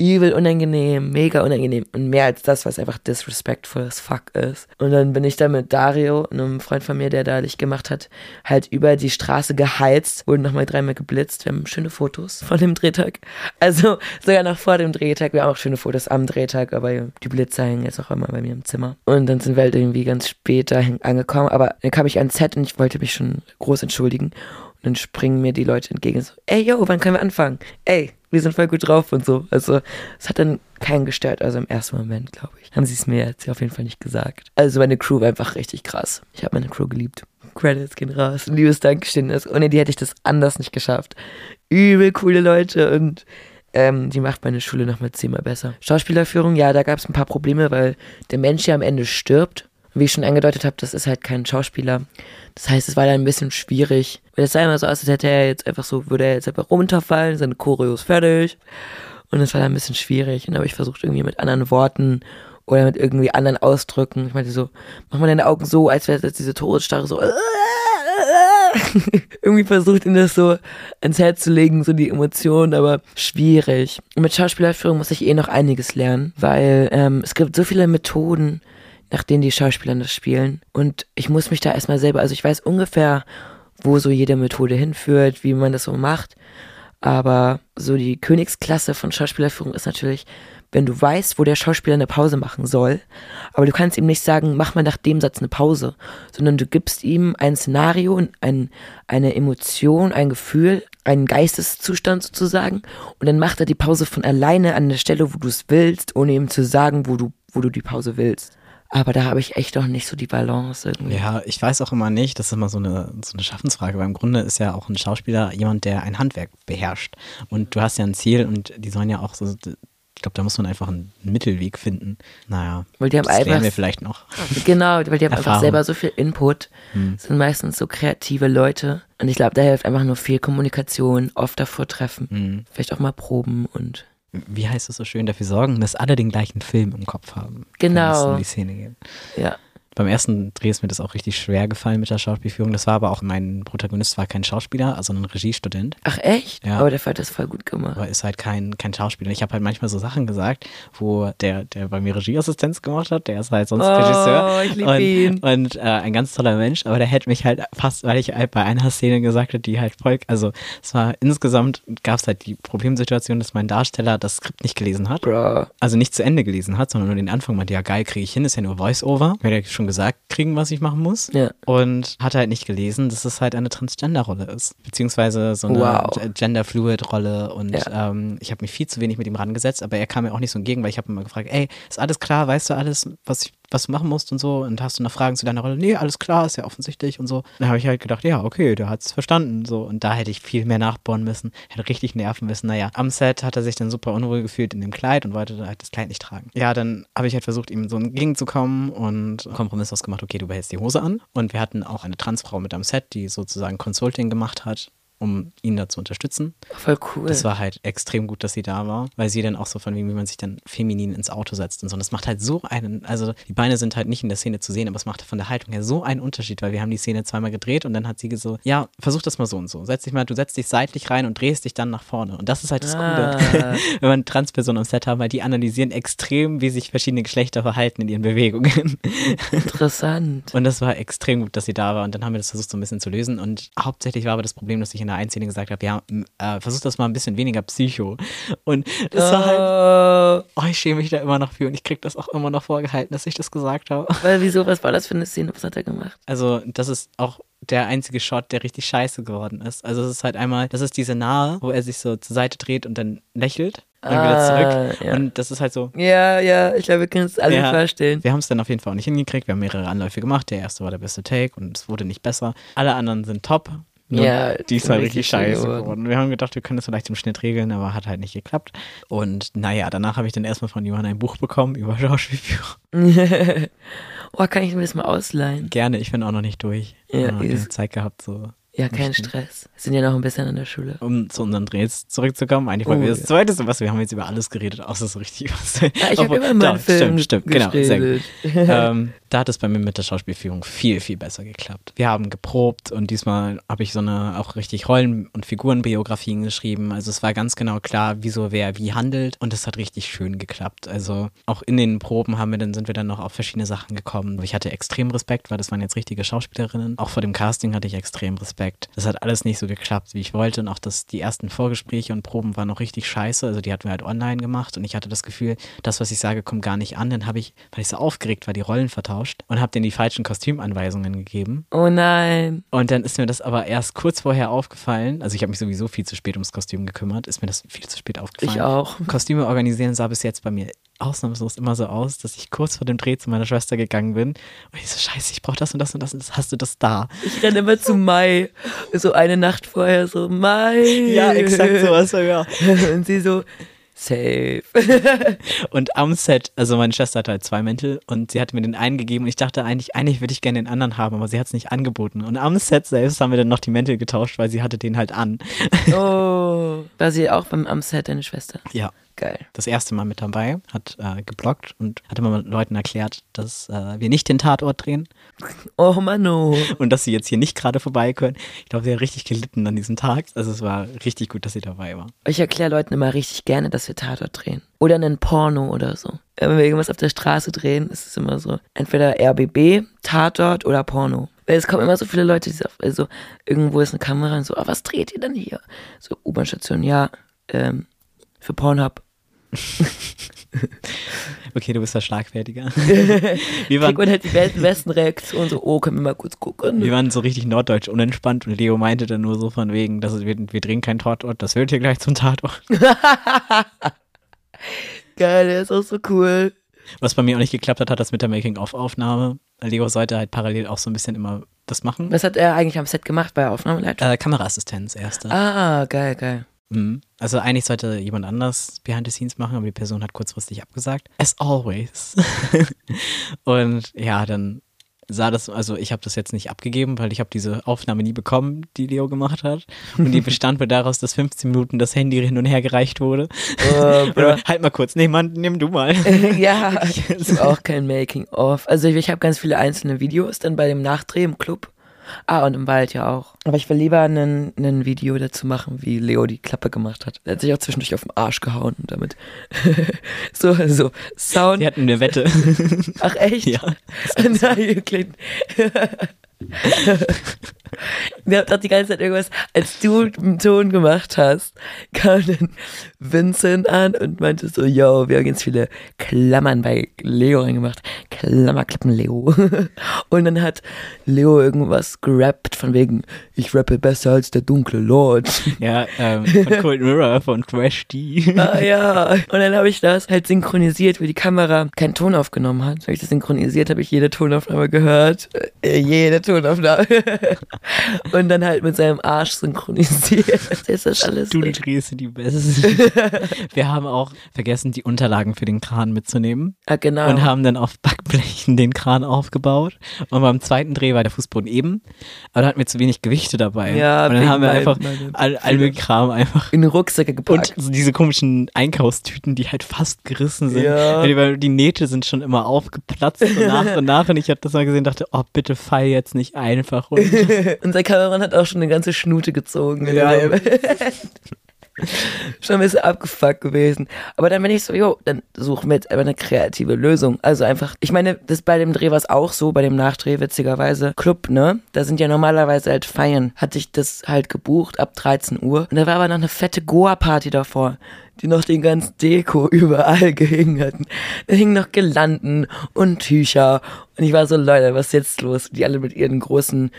übel unangenehm, mega unangenehm. Und mehr als das, was einfach disrespectful as fuck ist. Und dann bin ich da mit Dario, einem Freund von mir, der da Licht gemacht hat, halt über die Straße geheizt, wurden nochmal dreimal geblitzt. Wir haben schöne Fotos von dem Drehtag. Also sogar noch vor dem Drehtag. Wir haben auch schöne Fotos am Drehtag, aber die Blitze hängen jetzt auch immer bei mir im Zimmer. Und dann sind wir halt irgendwie ganz spät da angekommen. Aber dann kam ich ans Set und ich wollte mich schon groß entschuldigen. Und dann springen mir die Leute entgegen so, ey, yo, wann können wir anfangen? Ey, wir sind voll gut drauf und so. Also, es hat dann keinen gestört. Also im ersten Moment, glaube ich, haben sie es mir jetzt auf jeden Fall nicht gesagt. Also meine Crew war einfach richtig krass. Ich habe meine Crew geliebt. Credits gehen raus. Liebes Dankeschön. Ohne die hätte ich das anders nicht geschafft. Übel coole Leute und ähm, die macht meine Schule nochmal zehnmal besser. Schauspielerführung, ja, da gab es ein paar Probleme, weil der Mensch ja am Ende stirbt Wie ich schon angedeutet habe, das ist halt kein Schauspieler. Das heißt, es war dann ein bisschen schwierig. Weil es sah immer so aus, als hätte er jetzt einfach so, würde er jetzt einfach runterfallen, seine Choreo ist fertig. Und es war dann ein bisschen schwierig. Und da habe ich versucht, irgendwie mit anderen Worten oder mit irgendwie anderen Ausdrücken. Ich meinte so, mach mal deine Augen so, als wäre das diese Todesstarre so. [LAUGHS] irgendwie versucht, ihn das so ins Herz zu legen, so die Emotionen, aber schwierig. Und mit Schauspielerführung muss ich eh noch einiges lernen, weil ähm, es gibt so viele Methoden, nach denen die Schauspieler das spielen. Und ich muss mich da erstmal selber, also ich weiß ungefähr, wo so jede Methode hinführt, wie man das so macht. Aber so die Königsklasse von Schauspielerführung ist natürlich, wenn du weißt, wo der Schauspieler eine Pause machen soll, aber du kannst ihm nicht sagen, mach mal nach dem Satz eine Pause, sondern du gibst ihm ein Szenario, ein, eine Emotion, ein Gefühl, einen Geisteszustand sozusagen und dann macht er die Pause von alleine an der Stelle, wo du es willst, ohne ihm zu sagen, wo du, wo du die Pause willst. Aber da habe ich echt noch nicht so die Balance irgendwie. Ja, ich weiß auch immer nicht, das ist immer so eine, so eine Schaffensfrage, weil im Grunde ist ja auch ein Schauspieler jemand, der ein Handwerk beherrscht. Und du hast ja ein Ziel und die sollen ja auch so, ich glaube, da muss man einfach einen Mittelweg finden. Naja, weil die haben das einfach, wir vielleicht noch. [LAUGHS] Genau, weil die haben einfach selber so viel Input, Hm. sind meistens so kreative Leute. Und ich glaube, da hilft einfach nur viel Kommunikation, oft davor treffen, Hm. vielleicht auch mal proben und Wie heißt es so schön, dafür sorgen, dass alle den gleichen Film im Kopf haben. Genau. Wenn es um die Szene geht. ja. Beim ersten Dreh ist mir das auch richtig schwer gefallen mit der Schauspielführung. Das war aber auch, mein Protagonist war kein Schauspieler, sondern ein Regiestudent. Ach echt? Ja. Aber der hat das voll gut gemacht. aber ist halt kein, kein Schauspieler. Ich habe halt manchmal so Sachen gesagt, wo der, der bei mir Regieassistenz gemacht hat, der ist halt sonst Oh, Regisseur. ich lieb und, ihn. Und äh, ein ganz toller Mensch, aber der hätte mich halt fast, weil ich halt bei einer Szene gesagt habe, die halt voll, also es war insgesamt, gab es halt die Problemsituation, dass mein Darsteller das Skript nicht gelesen hat. Bro. Also nicht zu Ende gelesen hat, sondern nur den Anfang meinte, ja geil, kriege ich hin, ist ja nur Voice-Over. Er schon gesagt, kriegen, was ich machen muss. Ja. Und hat halt nicht gelesen, dass es halt eine Transgender-Rolle ist. Beziehungsweise so eine Wow. Gender-Fluid-Rolle. Und Ja. ähm, ich habe mich viel zu wenig mit ihm rangesetzt, aber er kam mir auch nicht so entgegen, weil ich habe immer gefragt, ey, ist alles klar, weißt du alles, was ich was du machen musst und so und hast du noch Fragen zu deiner Rolle? Nee, alles klar, ist ja offensichtlich und so. Dann habe ich halt gedacht, ja, okay, der hat es verstanden so und da hätte ich viel mehr nachbohren müssen, hätte richtig nerven müssen. Naja, am Set hat er sich dann super unruhig gefühlt in dem Kleid und wollte halt das Kleid nicht tragen. Ja, dann habe ich halt versucht, ihm so entgegenzukommen und Kompromiss ausgemacht, okay, du behältst die Hose an und wir hatten auch eine Transfrau mit am Set, die sozusagen Consulting gemacht hat um ihn da zu unterstützen. Voll cool. Das war halt extrem gut, dass sie da war, weil sie dann auch so von wie man sich dann feminin ins Auto setzt und so. Und das macht halt so einen, also die Beine sind halt nicht in der Szene zu sehen, aber es macht von der Haltung her so einen Unterschied, weil wir haben die Szene zweimal gedreht und dann hat sie so, ja, versuch das mal so und so. Setz dich mal, du setzt dich seitlich rein und drehst dich dann nach vorne. Und das ist halt das Ah. Coole. [LAUGHS] Wenn man Transpersonen am Set haben, weil die analysieren extrem, wie sich verschiedene Geschlechter verhalten in ihren Bewegungen. Interessant. Und das war extrem gut, dass sie da war. Und dann haben wir das versucht, so ein bisschen zu lösen. Und hauptsächlich war aber das Problem, dass ich in der einen Szene gesagt habe, ja, äh, versuch das mal ein bisschen weniger Psycho. Und das war halt, Oh, oh, ich schäme mich da immer noch für. Und ich krieg das auch immer noch vorgehalten, dass ich das gesagt habe. weil wieso, was war das für eine Szene? Was hat er gemacht? Also, das ist auch der einzige Shot, der richtig scheiße geworden ist. Also, es ist halt einmal, das ist diese Nahe, wo er sich so zur Seite dreht und dann lächelt. Und dann wieder zurück. Ah, ja. Und das ist halt so, Ja, ja, ich glaube, wir können es alle Ja. vorstellen. Wir haben es dann auf jeden Fall auch nicht hingekriegt. Wir haben mehrere Anläufe gemacht. Der erste war der beste Take und es wurde nicht besser. Alle anderen sind top. Ja, die ist halt richtig scheiße geworden. Wir haben gedacht, wir können das vielleicht im Schnitt regeln, aber hat halt nicht geklappt. Und naja, danach habe ich dann erstmal von Johann ein Buch bekommen über [LAUGHS] Schauspielführung. [LAUGHS] oh, kann ich mir das mal ausleihen? Gerne, ich bin auch noch nicht durch. Ja, Ja, Zeit gehabt, so. Ja, kein. Stress. Sind ja noch ein bisschen in der Schule. Um zu unseren Drehs zurückzukommen. Eigentlich Oh, wir das ja. zweite Semester, wir haben jetzt über alles geredet, außer so richtig was. Ah, ich habe immer mal einen Doch, Film Stimmt, stimmt, genau. [LAUGHS] Ähm, [LAUGHS] da hat es bei mir mit der Schauspielführung viel, viel besser geklappt. Wir haben geprobt und diesmal habe ich so eine auch richtig Rollen- und Figurenbiografien geschrieben. Also es war ganz genau klar, wieso wer wie handelt und es hat richtig schön geklappt. Also auch in den Proben haben wir dann, sind wir dann noch auf verschiedene Sachen gekommen. Ich hatte extrem Respekt, weil das waren jetzt richtige Schauspielerinnen. Auch vor dem Casting hatte ich extrem Respekt. Das hat alles nicht so geklappt, wie ich wollte. Und auch das, die ersten Vorgespräche und Proben waren noch richtig scheiße. Also die hatten wir halt online gemacht und ich hatte das Gefühl, das, was ich sage, kommt gar nicht an. Dann habe ich, weil ich so aufgeregt war, die Rollen vertauscht und habe denen die falschen Kostümanweisungen gegeben. Oh nein. Und dann ist mir das aber erst kurz vorher aufgefallen. Also ich habe mich sowieso viel zu spät ums Kostüm gekümmert. Ist mir das viel zu spät aufgefallen. Ich auch. Kostüme organisieren sah bis jetzt bei mir ausnahmslos immer so aus, dass ich kurz vor dem Dreh zu meiner Schwester gegangen bin und ich so, scheiße, ich brauche das und das und das und das, hast du das da? Ich renne immer zu Mai. So eine Nacht vorher so, Mai. Ja, exakt sowas, ja. [LAUGHS] Und sie so, Safe. [LAUGHS] Und am Set, also meine Schwester hatte halt zwei Mäntel und sie hatte mir den einen gegeben und ich dachte eigentlich, eigentlich würde ich gerne den anderen haben, aber sie hat es nicht angeboten. Und am Set selbst haben wir dann noch die Mäntel getauscht, weil sie hatte den halt an. Oh. War sie auch beim Amset, deine Schwester? Ja. Geil. Das erste Mal mit dabei, hat äh, geblockt und hat immer Leuten erklärt, dass äh, wir nicht den Tatort drehen Oh Mano. und dass sie jetzt hier nicht gerade vorbei können. Ich glaube, sie hat richtig gelitten an diesem Tag. Also es war richtig gut, dass sie dabei war. Ich erkläre Leuten immer richtig gerne, dass wir Tatort drehen. Oder einen Porno oder so. Wenn wir irgendwas auf der Straße drehen, ist es immer so. Entweder RBB, Tatort oder Porno. Weil es kommen immer so viele Leute, die sagen, also irgendwo ist eine Kamera und so, ah, was dreht ihr denn hier? So, U-Bahn-Station, ja, ähm, für Pornhub. [LAUGHS] Okay, du bist da schlagfertiger. [LAUGHS] wir, waren, halt die besten, besten Reaktionen, so, oh, können wir mal kurz gucken. wir waren so richtig norddeutsch unentspannt und Leo meinte dann nur so von wegen, dass wir, wir drehen keinen Tatort, das wird hier gleich zum Tatort. [LAUGHS] Geil, der ist auch so cool. Was bei mir auch nicht geklappt hat, hat das mit der Making-of-Aufnahme. Leo sollte halt parallel auch so ein bisschen immer das machen. Was hat er eigentlich am Set gemacht bei Aufnahmeleitung? Äh, Kameraassistenz erste. Ah, geil, geil. Mhm. Also eigentlich sollte jemand anders Behind the Scenes machen, aber die Person hat kurzfristig abgesagt. As always. [LAUGHS] und ja, dann sah das, also ich habe das jetzt nicht abgegeben, weil ich habe diese Aufnahme nie bekommen, die Leo gemacht hat. Und die [LAUGHS] bestand mir daraus, dass 15 Minuten das Handy hin und her gereicht wurde. Oh, [LAUGHS] halt mal kurz, nee, Mann, nimm du mal. ja, ich habe auch kein Making-of. Also ich, ich habe ganz viele einzelne Videos dann bei dem Nachdreh im Club. Ah, und im Wald ja auch. Aber ich will lieber ein ein Video dazu machen, wie Leo die Klappe gemacht hat. Er hat sich auch zwischendurch auf den Arsch gehauen und damit [LAUGHS] so, so Sound. Die hatten eine Wette. Ach echt? [LAUGHS] ja. [LAUGHS] Nein, wirklich. Wir haben doch die ganze Zeit irgendwas, als du einen Ton gemacht hast, kam dann Vincent an und meinte so, yo, wir haben ganz viele Klammern bei Leo reingemacht. Klammerklappen Leo. [LAUGHS] Und dann hat Leo irgendwas gerappt von wegen, ich rappe besser als der dunkle Lord. [LAUGHS] Ja, ähm, von [LAUGHS] Cold Mirror, von Crash D. Ah ja. Und dann habe ich das halt synchronisiert, weil die Kamera keinen Ton aufgenommen hat. Habe ich das synchronisiert, habe ich jede Tonaufnahme gehört. Äh, jede Tonaufnahme. Und dann halt mit seinem Arsch synchronisiert. Jetzt ist das alles. Du drehst die Beste. [LAUGHS] Wir haben auch vergessen, die Unterlagen für den Kran mitzunehmen Ah, genau. und haben dann auf Backblechen den Kran aufgebaut. Und beim zweiten Dreh war der Fußboden eben, aber da hatten wir zu wenig Gewichte dabei. Ja, und dann haben wir einfach all, all den Kram einfach in Rucksäcke gepackt. und so diese komischen Einkaufstüten, die halt fast gerissen sind. Ja. Weil die, die Nähte sind schon immer aufgeplatzt und nach [LAUGHS] und nach. Und ich habe das mal gesehen und dachte, oh, bitte fall jetzt nicht einfach runter. [LAUGHS] Unser Kameramann hat auch schon eine ganze Schnute gezogen. Ja. [LAUGHS] schon ein bisschen abgefuckt gewesen. Aber dann bin ich so, jo, dann suchen wir jetzt einfach eine kreative Lösung. Also einfach, ich meine, das bei dem Dreh war es auch so, bei dem Nachdreh witzigerweise. Club, ne? Da sind ja normalerweise halt Feiern. Hatte ich das halt gebucht ab 13 Uhr. Und da war aber noch eine fette Goa-Party davor die noch den ganzen Deko [LAUGHS] überall gehängt hatten. Da hingen noch Girlanden und Tücher. Und ich war so, Leute, was ist jetzt los? Die alle mit ihren großen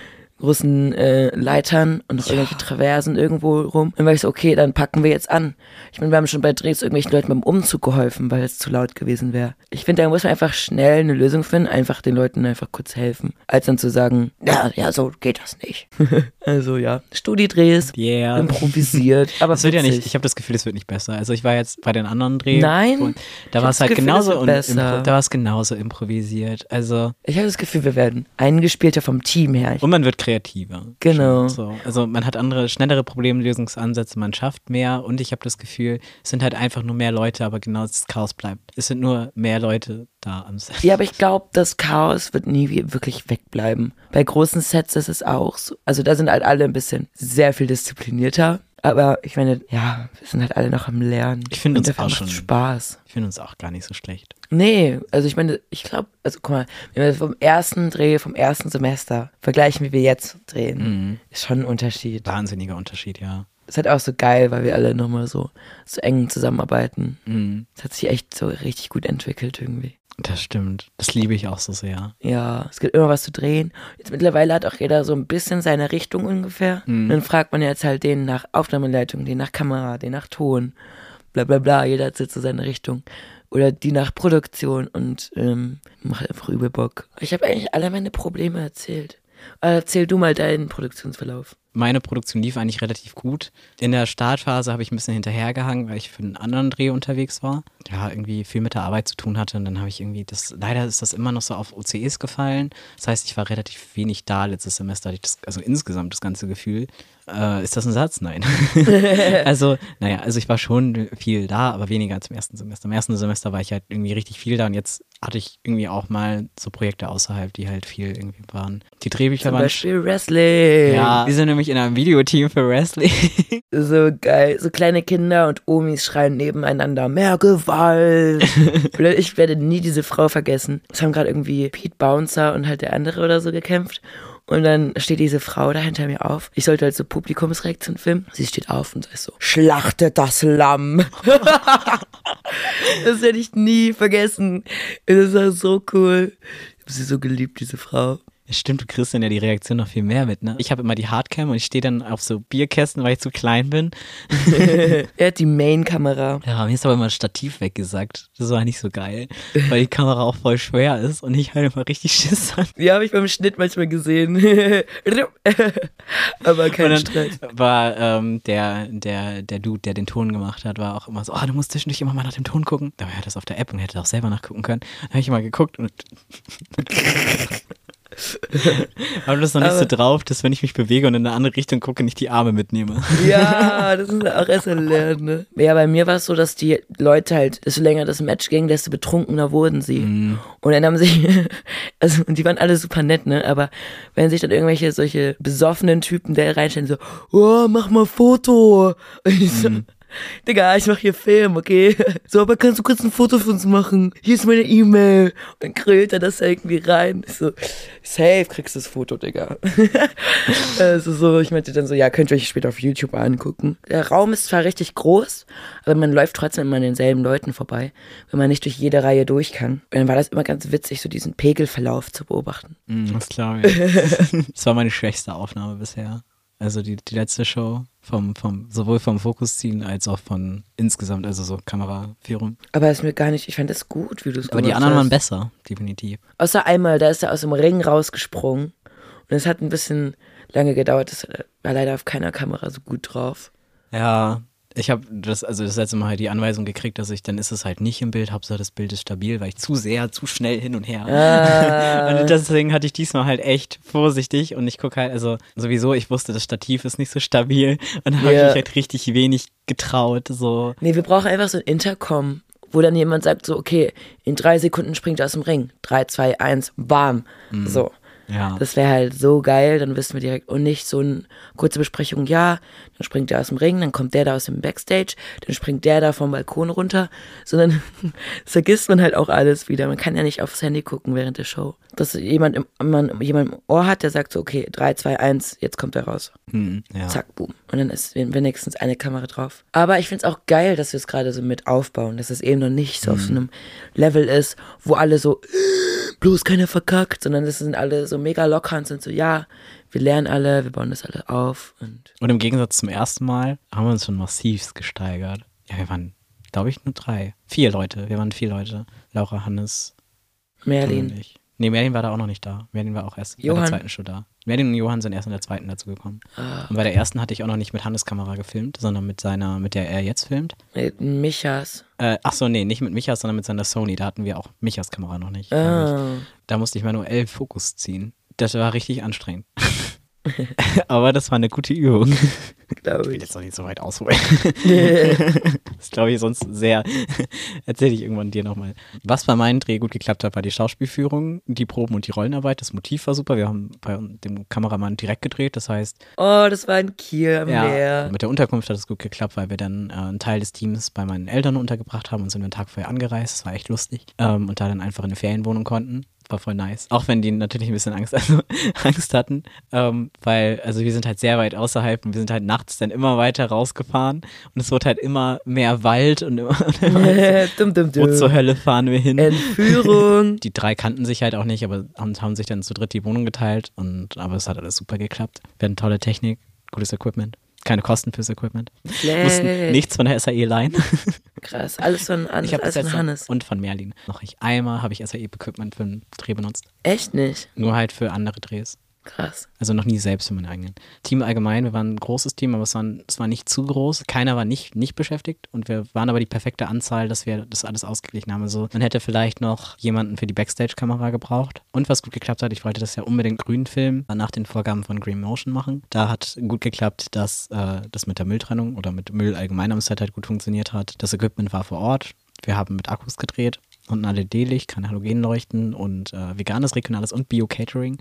großen äh, Leitern und noch irgendwelche Traversen irgendwo rum. Dann war ich so, okay, dann packen wir jetzt an. Ich meine, wir haben schon bei Drehs irgendwelchen Leuten beim Umzug geholfen, weil es zu laut gewesen wäre. Ich finde, da muss man einfach schnell eine Lösung finden, einfach den Leuten einfach kurz helfen, als dann zu sagen, ja, ja, so geht das nicht. [LAUGHS] also ja, Studiedrehs, Yeah. improvisiert, [LAUGHS] aber Das wird ja nicht, ich habe das Gefühl, es wird nicht besser. Also ich war jetzt bei den anderen Drehen. Nein, und da war es halt Gefühl, genauso es und da war es genauso improvisiert. Also Ich habe das Gefühl, wir werden eingespielter vom Team her. Und man wird kreativer. Genau. So. Also man hat andere, schnellere Problemlösungsansätze, man schafft mehr und ich habe das Gefühl, es sind halt einfach nur mehr Leute, aber genau das Chaos bleibt. Es sind nur mehr Leute da am Set. ja, aber ich glaube, das Chaos wird nie wirklich wegbleiben. Bei großen Sets ist es auch so. Also da sind halt alle ein bisschen sehr viel disziplinierter. Aber ich meine, ja, wir sind halt alle noch am Lernen. Ich finde uns auch schon- Spaß. Ich finde uns auch gar nicht so schlecht. Nee, also ich meine, ich glaube, also guck mal, wenn wir vom ersten Dreh, vom ersten Semester vergleichen, wie wir jetzt drehen, Mhm. ist schon ein Unterschied. Wahnsinniger Unterschied, ja. ist halt auch so geil, weil wir alle nochmal so, so eng zusammenarbeiten. Mhm. Es hat sich echt so richtig gut entwickelt irgendwie. Das stimmt. Das liebe ich auch so sehr. Ja, es gibt immer was zu drehen. Jetzt mittlerweile hat auch jeder so ein bisschen seine Richtung ungefähr. Mhm. Und dann fragt man jetzt halt den nach Aufnahmeleitung, den nach Kamera, den nach Ton, bla bla bla. Jeder hat jetzt so seine Richtung. Oder die nach Produktion und ähm, macht einfach übel Bock. Ich habe eigentlich alle meine Probleme erzählt. Aber erzähl du mal deinen Produktionsverlauf. Meine Produktion lief eigentlich relativ gut. In der Startphase habe ich ein bisschen hinterhergehangen, weil ich für einen anderen Dreh unterwegs war. Ja, irgendwie viel mit der Arbeit zu tun hatte. Und dann habe ich irgendwie das, leider ist das immer noch so auf OCEs gefallen. Das heißt, ich war relativ wenig da letztes Semester, das, also insgesamt das ganze Gefühl. Äh, ist das ein Satz? Nein. [LAUGHS] also, naja, also ich war schon viel da, aber weniger als im ersten Semester. Im ersten Semester war ich halt irgendwie richtig viel da und jetzt hatte ich irgendwie auch mal so Projekte außerhalb, die halt viel irgendwie waren. Die Drehbücher Zum waren. Beispiel Wrestling. Ja, wir sind nämlich in einem Videoteam für Wrestling. [LAUGHS] So geil. So kleine Kinder und Omis schreien nebeneinander, mehr Gewalt. [LAUGHS] Ich werde nie diese Frau vergessen. Es haben gerade irgendwie Pete Bouncer und halt der andere oder so gekämpft. Und dann steht diese Frau da hinter mir auf. Ich sollte halt so Publikumsreaktion filmen. Sie steht auf und sagt so, schlachtet das Lamm. [LAUGHS] das werde ich nie vergessen. Das war so cool. Ich habe sie so geliebt, diese Frau. Stimmt, du kriegst dann ja die Reaktion noch viel mehr mit, ne? Ich habe immer die Hardcam und ich stehe dann auf so Bierkästen, weil ich zu klein bin. [LAUGHS] er hat die Main-Kamera. Ja, mir ist aber immer das Stativ weggesackt. Das war nicht so geil, weil die Kamera auch voll schwer ist und ich halt immer richtig Schiss hatte. Die habe ich beim Schnitt manchmal gesehen. [LAUGHS] aber kein dann war ähm, der, der, der Dude, der den Ton gemacht hat, war auch immer so, oh, du musst zwischendurch immer mal nach dem Ton gucken. Dabei hat er das auf der App und hätte auch selber nachgucken können. Dann habe ich mal geguckt und [LAUGHS] aber das ist noch nicht so Aber- drauf, dass wenn ich mich bewege und in eine andere Richtung gucke, nicht die Arme mitnehme. Ja, [LAUGHS] das ist auch erst erlernt, ne? Ja, bei mir war es so, dass die Leute halt, desto länger das Match ging, desto betrunkener wurden sie. Und dann haben sich, [LAUGHS] also, die waren alle super nett, ne? Aber wenn sich dann irgendwelche solche besoffenen Typen da reinstellen, so, oh, mach mal Foto. Und ich so, [LAUGHS] Digga, ich mach hier Film, okay? [LAUGHS] So, aber kannst du kurz ein Foto von uns machen? Hier ist meine E-Mail. Und dann krölt er das irgendwie rein. Ich so, safe kriegst du das Foto, Digga. [LAUGHS] also so, ich meinte dann so, ja, könnt ihr euch später auf YouTube angucken. Der Raum ist zwar richtig groß, aber man läuft trotzdem immer an denselben Leuten vorbei, wenn man nicht durch jede Reihe durch kann. Und dann war das immer ganz witzig, so diesen Pegelverlauf zu beobachten. Mm, Das glaube ich. das war meine schwächste Aufnahme bisher. Also die, die letzte Show vom, vom, sowohl vom Fokusziehen als auch von insgesamt, also so Kameraführung. Aber ist mir gar nicht, ich fand das gut, wie du es Aber die gemacht anderen hast. waren besser, definitiv. Außer einmal, da ist er aus dem Ring rausgesprungen. Und es hat ein bisschen lange gedauert. Das war leider auf keiner Kamera so gut drauf. Ja, ich habe das, also das letzte Mal halt die Anweisung gekriegt, dass ich, dann ist es halt nicht im Bild, Hauptsache das Bild ist stabil, weil ich zu sehr, zu schnell hin und her. Ah. [LAUGHS] Und deswegen hatte ich diesmal halt echt vorsichtig und ich gucke halt, also sowieso, ich wusste, das Stativ ist nicht so stabil und habe Ja. ich mich halt richtig wenig getraut, so. Nee, wir brauchen einfach so ein Intercom, wo dann jemand sagt so, okay, in drei Sekunden springt er aus dem Ring. Drei, zwei, eins, bam. So. Ja. Das wäre halt so geil, dann wissen wir direkt. Und nicht so eine kurze Besprechung, ja, dann springt der aus dem Ring, dann kommt der da aus dem Backstage, dann springt der da vom Balkon runter, [LAUGHS] sondern das [LAUGHS] vergisst man halt auch alles wieder. Man kann ja nicht aufs Handy gucken während der Show. Dass jemand im, man jemand im Ohr hat, der sagt so, okay, 3, 2, 1, jetzt kommt er raus. Hm, ja. Zack, boom. Und dann ist wenigstens eine Kamera drauf. Aber ich finde es auch geil, dass wir es gerade so mit aufbauen, dass es eben noch nicht so auf so einem Level ist, wo alle so, bloß keiner verkackt, sondern das sind alle so mega locker und sind so, ja, wir lernen alle, wir bauen das alle auf und Und im Gegensatz zum ersten Mal haben wir uns schon massivst gesteigert. Ja, wir waren, glaube ich, nur drei. Vier Leute. Wir waren vier Leute. Laura, Hannes und Merlin. ich. Nee, Merlin war da auch noch nicht da. Merlin war auch erst bei Johann. der zweiten Show da. Merlin und Johann sind erst in der zweiten dazu gekommen. Und bei der ersten hatte ich auch noch nicht mit Hannes Kamera gefilmt, sondern mit seiner, mit der er jetzt filmt. Mit Michas. Äh, ach so, nee, nicht mit Michas, sondern mit seiner Sony. Da hatten wir auch Michas Kamera noch nicht. Ah. Da musste ich manuell Fokus ziehen. Das war richtig anstrengend. [LAUGHS] [LAUGHS] Aber das war eine gute Übung. Ich glaube will ich. jetzt noch nicht so weit ausholen. [LAUGHS] das glaube ich sonst sehr. [LAUGHS] Erzähle ich irgendwann dir nochmal. Was bei meinem Dreh gut geklappt hat, war die Schauspielführung, die Proben und die Rollenarbeit. Das Motiv war super. Wir haben bei dem Kameramann direkt gedreht. Das heißt, Oh, das war ein Kiel am ja, Meer. mit der Unterkunft hat es gut geklappt, weil wir dann äh, einen Teil des Teams bei meinen Eltern untergebracht haben und sind einen Tag vorher angereist. Das war echt lustig. Ähm, und da dann einfach in eine Ferienwohnung konnten. War voll nice. Auch wenn die natürlich ein bisschen Angst, [LAUGHS] also, Angst hatten, ähm, weil, also wir sind halt sehr weit außerhalb und wir sind halt nachts dann immer weiter rausgefahren und es wurde halt immer mehr Wald und immer, [LAUGHS] und immer [LAUGHS] dum, dum, wo zur dum. Hölle fahren wir hin. Entführung. Die drei kannten sich halt auch nicht, aber haben, haben sich dann zu dritt die Wohnung geteilt und aber es hat alles super geklappt. Wir hatten tolle Technik, gutes Equipment, keine Kosten fürs Equipment. Mussten Slay. nichts von der SAE leihen. [LAUGHS] Krass, alles von, alles, Ich alles von Hannes. und von Merlin noch nicht einmal habe ich SAE Equipment für einen Dreh benutzt. Echt nicht? Nur halt für andere Drehs. Krass. Also noch nie selbst für meine eigenen. Team allgemein, wir waren ein großes Team, aber es war, es war nicht zu groß. Keiner war nicht, nicht beschäftigt und wir waren aber die perfekte Anzahl, dass wir das alles ausgeglichen haben. Also man hätte vielleicht noch jemanden für die Backstage-Kamera gebraucht. Und was gut geklappt hat, ich wollte das ja unbedingt grün filmen, nach den Vorgaben von Green Motion machen. Da hat gut geklappt, dass äh, das mit der Mülltrennung oder mit Müll allgemein am Set halt gut funktioniert hat. Das Equipment war vor Ort. Wir haben mit Akkus gedreht und ein LED-Licht, keine Halogenleuchten und äh, veganes, regionales und Bio-Catering.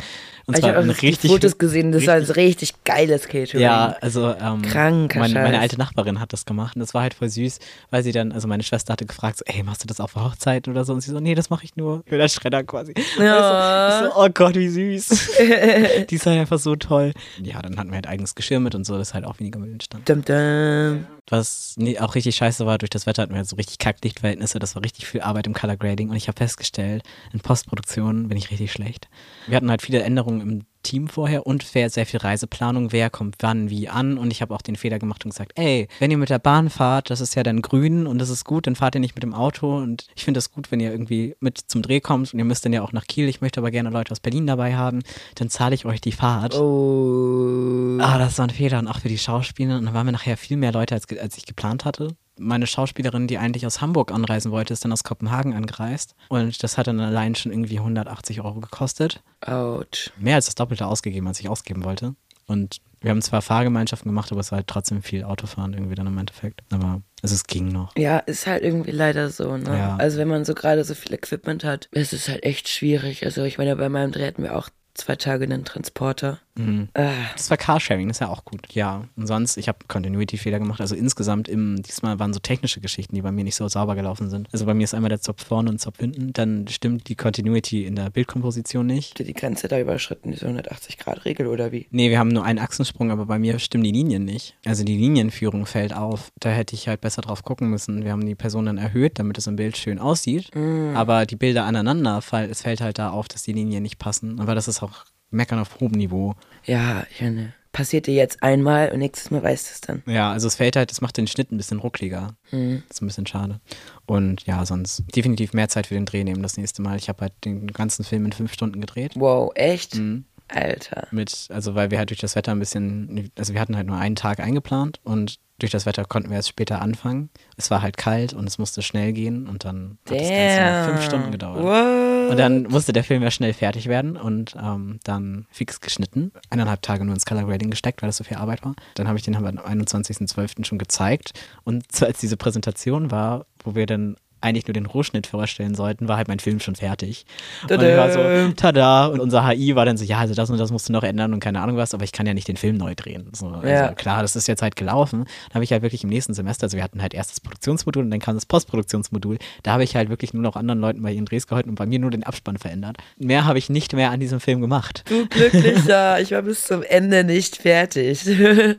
Und ich zwar habe ein auch richtig. Fotos [LAUGHS] gesehen, das war ein richtig geiles Catering. Ja, also ähm, Kranker meine, meine alte Nachbarin hat das gemacht und das war halt voll süß, weil sie dann, also meine Schwester hatte gefragt, so, ey, machst du das auf Hochzeiten oder so? Und sie so, nee, das mache ich nur für das Schredder quasi. Ja. Ich so, so, oh Gott, wie süß. [LAUGHS] Die ist halt einfach so toll. Ja, dann hatten wir halt eigenes Geschirr mit und so, dass halt auch weniger Müll entstand. Dum, dum. Was nee, auch richtig scheiße war, durch das Wetter hatten wir halt so richtig Kacklichtverhältnisse, das war richtig viel Arbeit im Color Grading und ich habe festgestellt, in Postproduktion bin ich richtig schlecht. Wir hatten halt viele Änderungen im Team vorher und sehr sehr viel Reiseplanung, wer kommt wann wie an und ich habe auch den Fehler gemacht und gesagt, ey, wenn ihr mit der Bahn fahrt, das ist ja dann grün und das ist gut, dann fahrt ihr nicht mit dem Auto und ich finde das gut, wenn ihr irgendwie mit zum Dreh kommt und ihr müsst dann ja auch nach Kiel, ich möchte aber gerne Leute aus Berlin dabei haben, dann zahle ich euch die Fahrt. Oh. Ah, das war ein Fehler und auch für die Schauspieler. Und dann waren wir nachher viel mehr Leute, als, als ich geplant hatte. Meine Schauspielerin, die eigentlich aus Hamburg anreisen wollte, ist dann aus Kopenhagen angereist. Und das hat dann allein schon irgendwie 180 Euro gekostet. Autsch. Mehr als das Doppelte ausgegeben, als ich ausgeben wollte. Und wir haben zwar Fahrgemeinschaften gemacht, aber es war halt trotzdem viel Autofahren irgendwie dann im Endeffekt. Aber also es ging noch. Ja, ist halt irgendwie leider so, ne? Ja. Also wenn man so gerade so viel Equipment hat, ist es halt echt schwierig. Also ich meine, bei meinem Dreh hatten wir auch zwei Tage einen Transporter. Mhm. Das war Carsharing, das ist ja auch gut. Ja, und sonst, ich habe Continuity-Fehler gemacht. Also insgesamt, im, diesmal waren so technische Geschichten, die bei mir nicht so sauber gelaufen sind. Also bei mir ist einmal der Zopf vorne und Zopf hinten. Dann stimmt die Continuity in der Bildkomposition nicht. habt ihr die Grenze da überschritten, diese 180-Grad-Regel oder wie? Nee, wir haben nur einen Achsensprung, aber bei mir stimmen die Linien nicht. Also die Linienführung fällt auf. Da hätte ich halt besser drauf gucken müssen. Wir haben die Person dann erhöht, damit es im Bild schön aussieht. Aber die Bilder aneinander, es fällt halt da auf, dass die Linien nicht passen. Aber das ist auch Meckern auf hohem Niveau. Ja, ich meine, passiert dir jetzt einmal und nächstes Mal weißt du es dann. Ja, also es fällt halt, das macht den Schnitt ein bisschen ruckliger. Hm. Das ist ein bisschen schade. Und ja, sonst definitiv mehr Zeit für den Dreh nehmen das nächste Mal. Ich habe halt den ganzen Film in fünf Stunden gedreht. Wow, echt? Mhm. Alter. Mit, also weil wir halt durch das Wetter ein bisschen, also wir hatten halt nur einen Tag eingeplant und durch das Wetter konnten wir erst später anfangen. Es war halt kalt und es musste schnell gehen und dann hat das Ganze fünf Stunden gedauert. What? Und dann musste der Film ja schnell fertig werden und ähm, dann fix geschnitten. Eineinhalb Tage nur ins Color Grading gesteckt, weil das so viel Arbeit war. Dann habe ich den am 21.12. schon gezeigt. Und [LAUGHS] als diese Präsentation war, wo wir dann eigentlich nur den Rohschnitt vorstellen sollten, war halt mein Film schon fertig. Und ich war so, tada. Und unser HI war dann so, ja, also das und das musst du noch ändern und keine Ahnung was, aber ich kann ja nicht den Film neu drehen. So, also Ja. klar, das ist jetzt halt gelaufen. Da habe ich halt wirklich im nächsten Semester, also wir hatten halt erst das Produktionsmodul und dann kam das Postproduktionsmodul. Da habe ich halt wirklich nur noch anderen Leuten bei ihren Drehs geholfen und bei mir nur den Abspann verändert. Mehr habe ich nicht mehr an diesem Film gemacht. Du glücklicher, ich war bis zum Ende nicht fertig. [LAUGHS]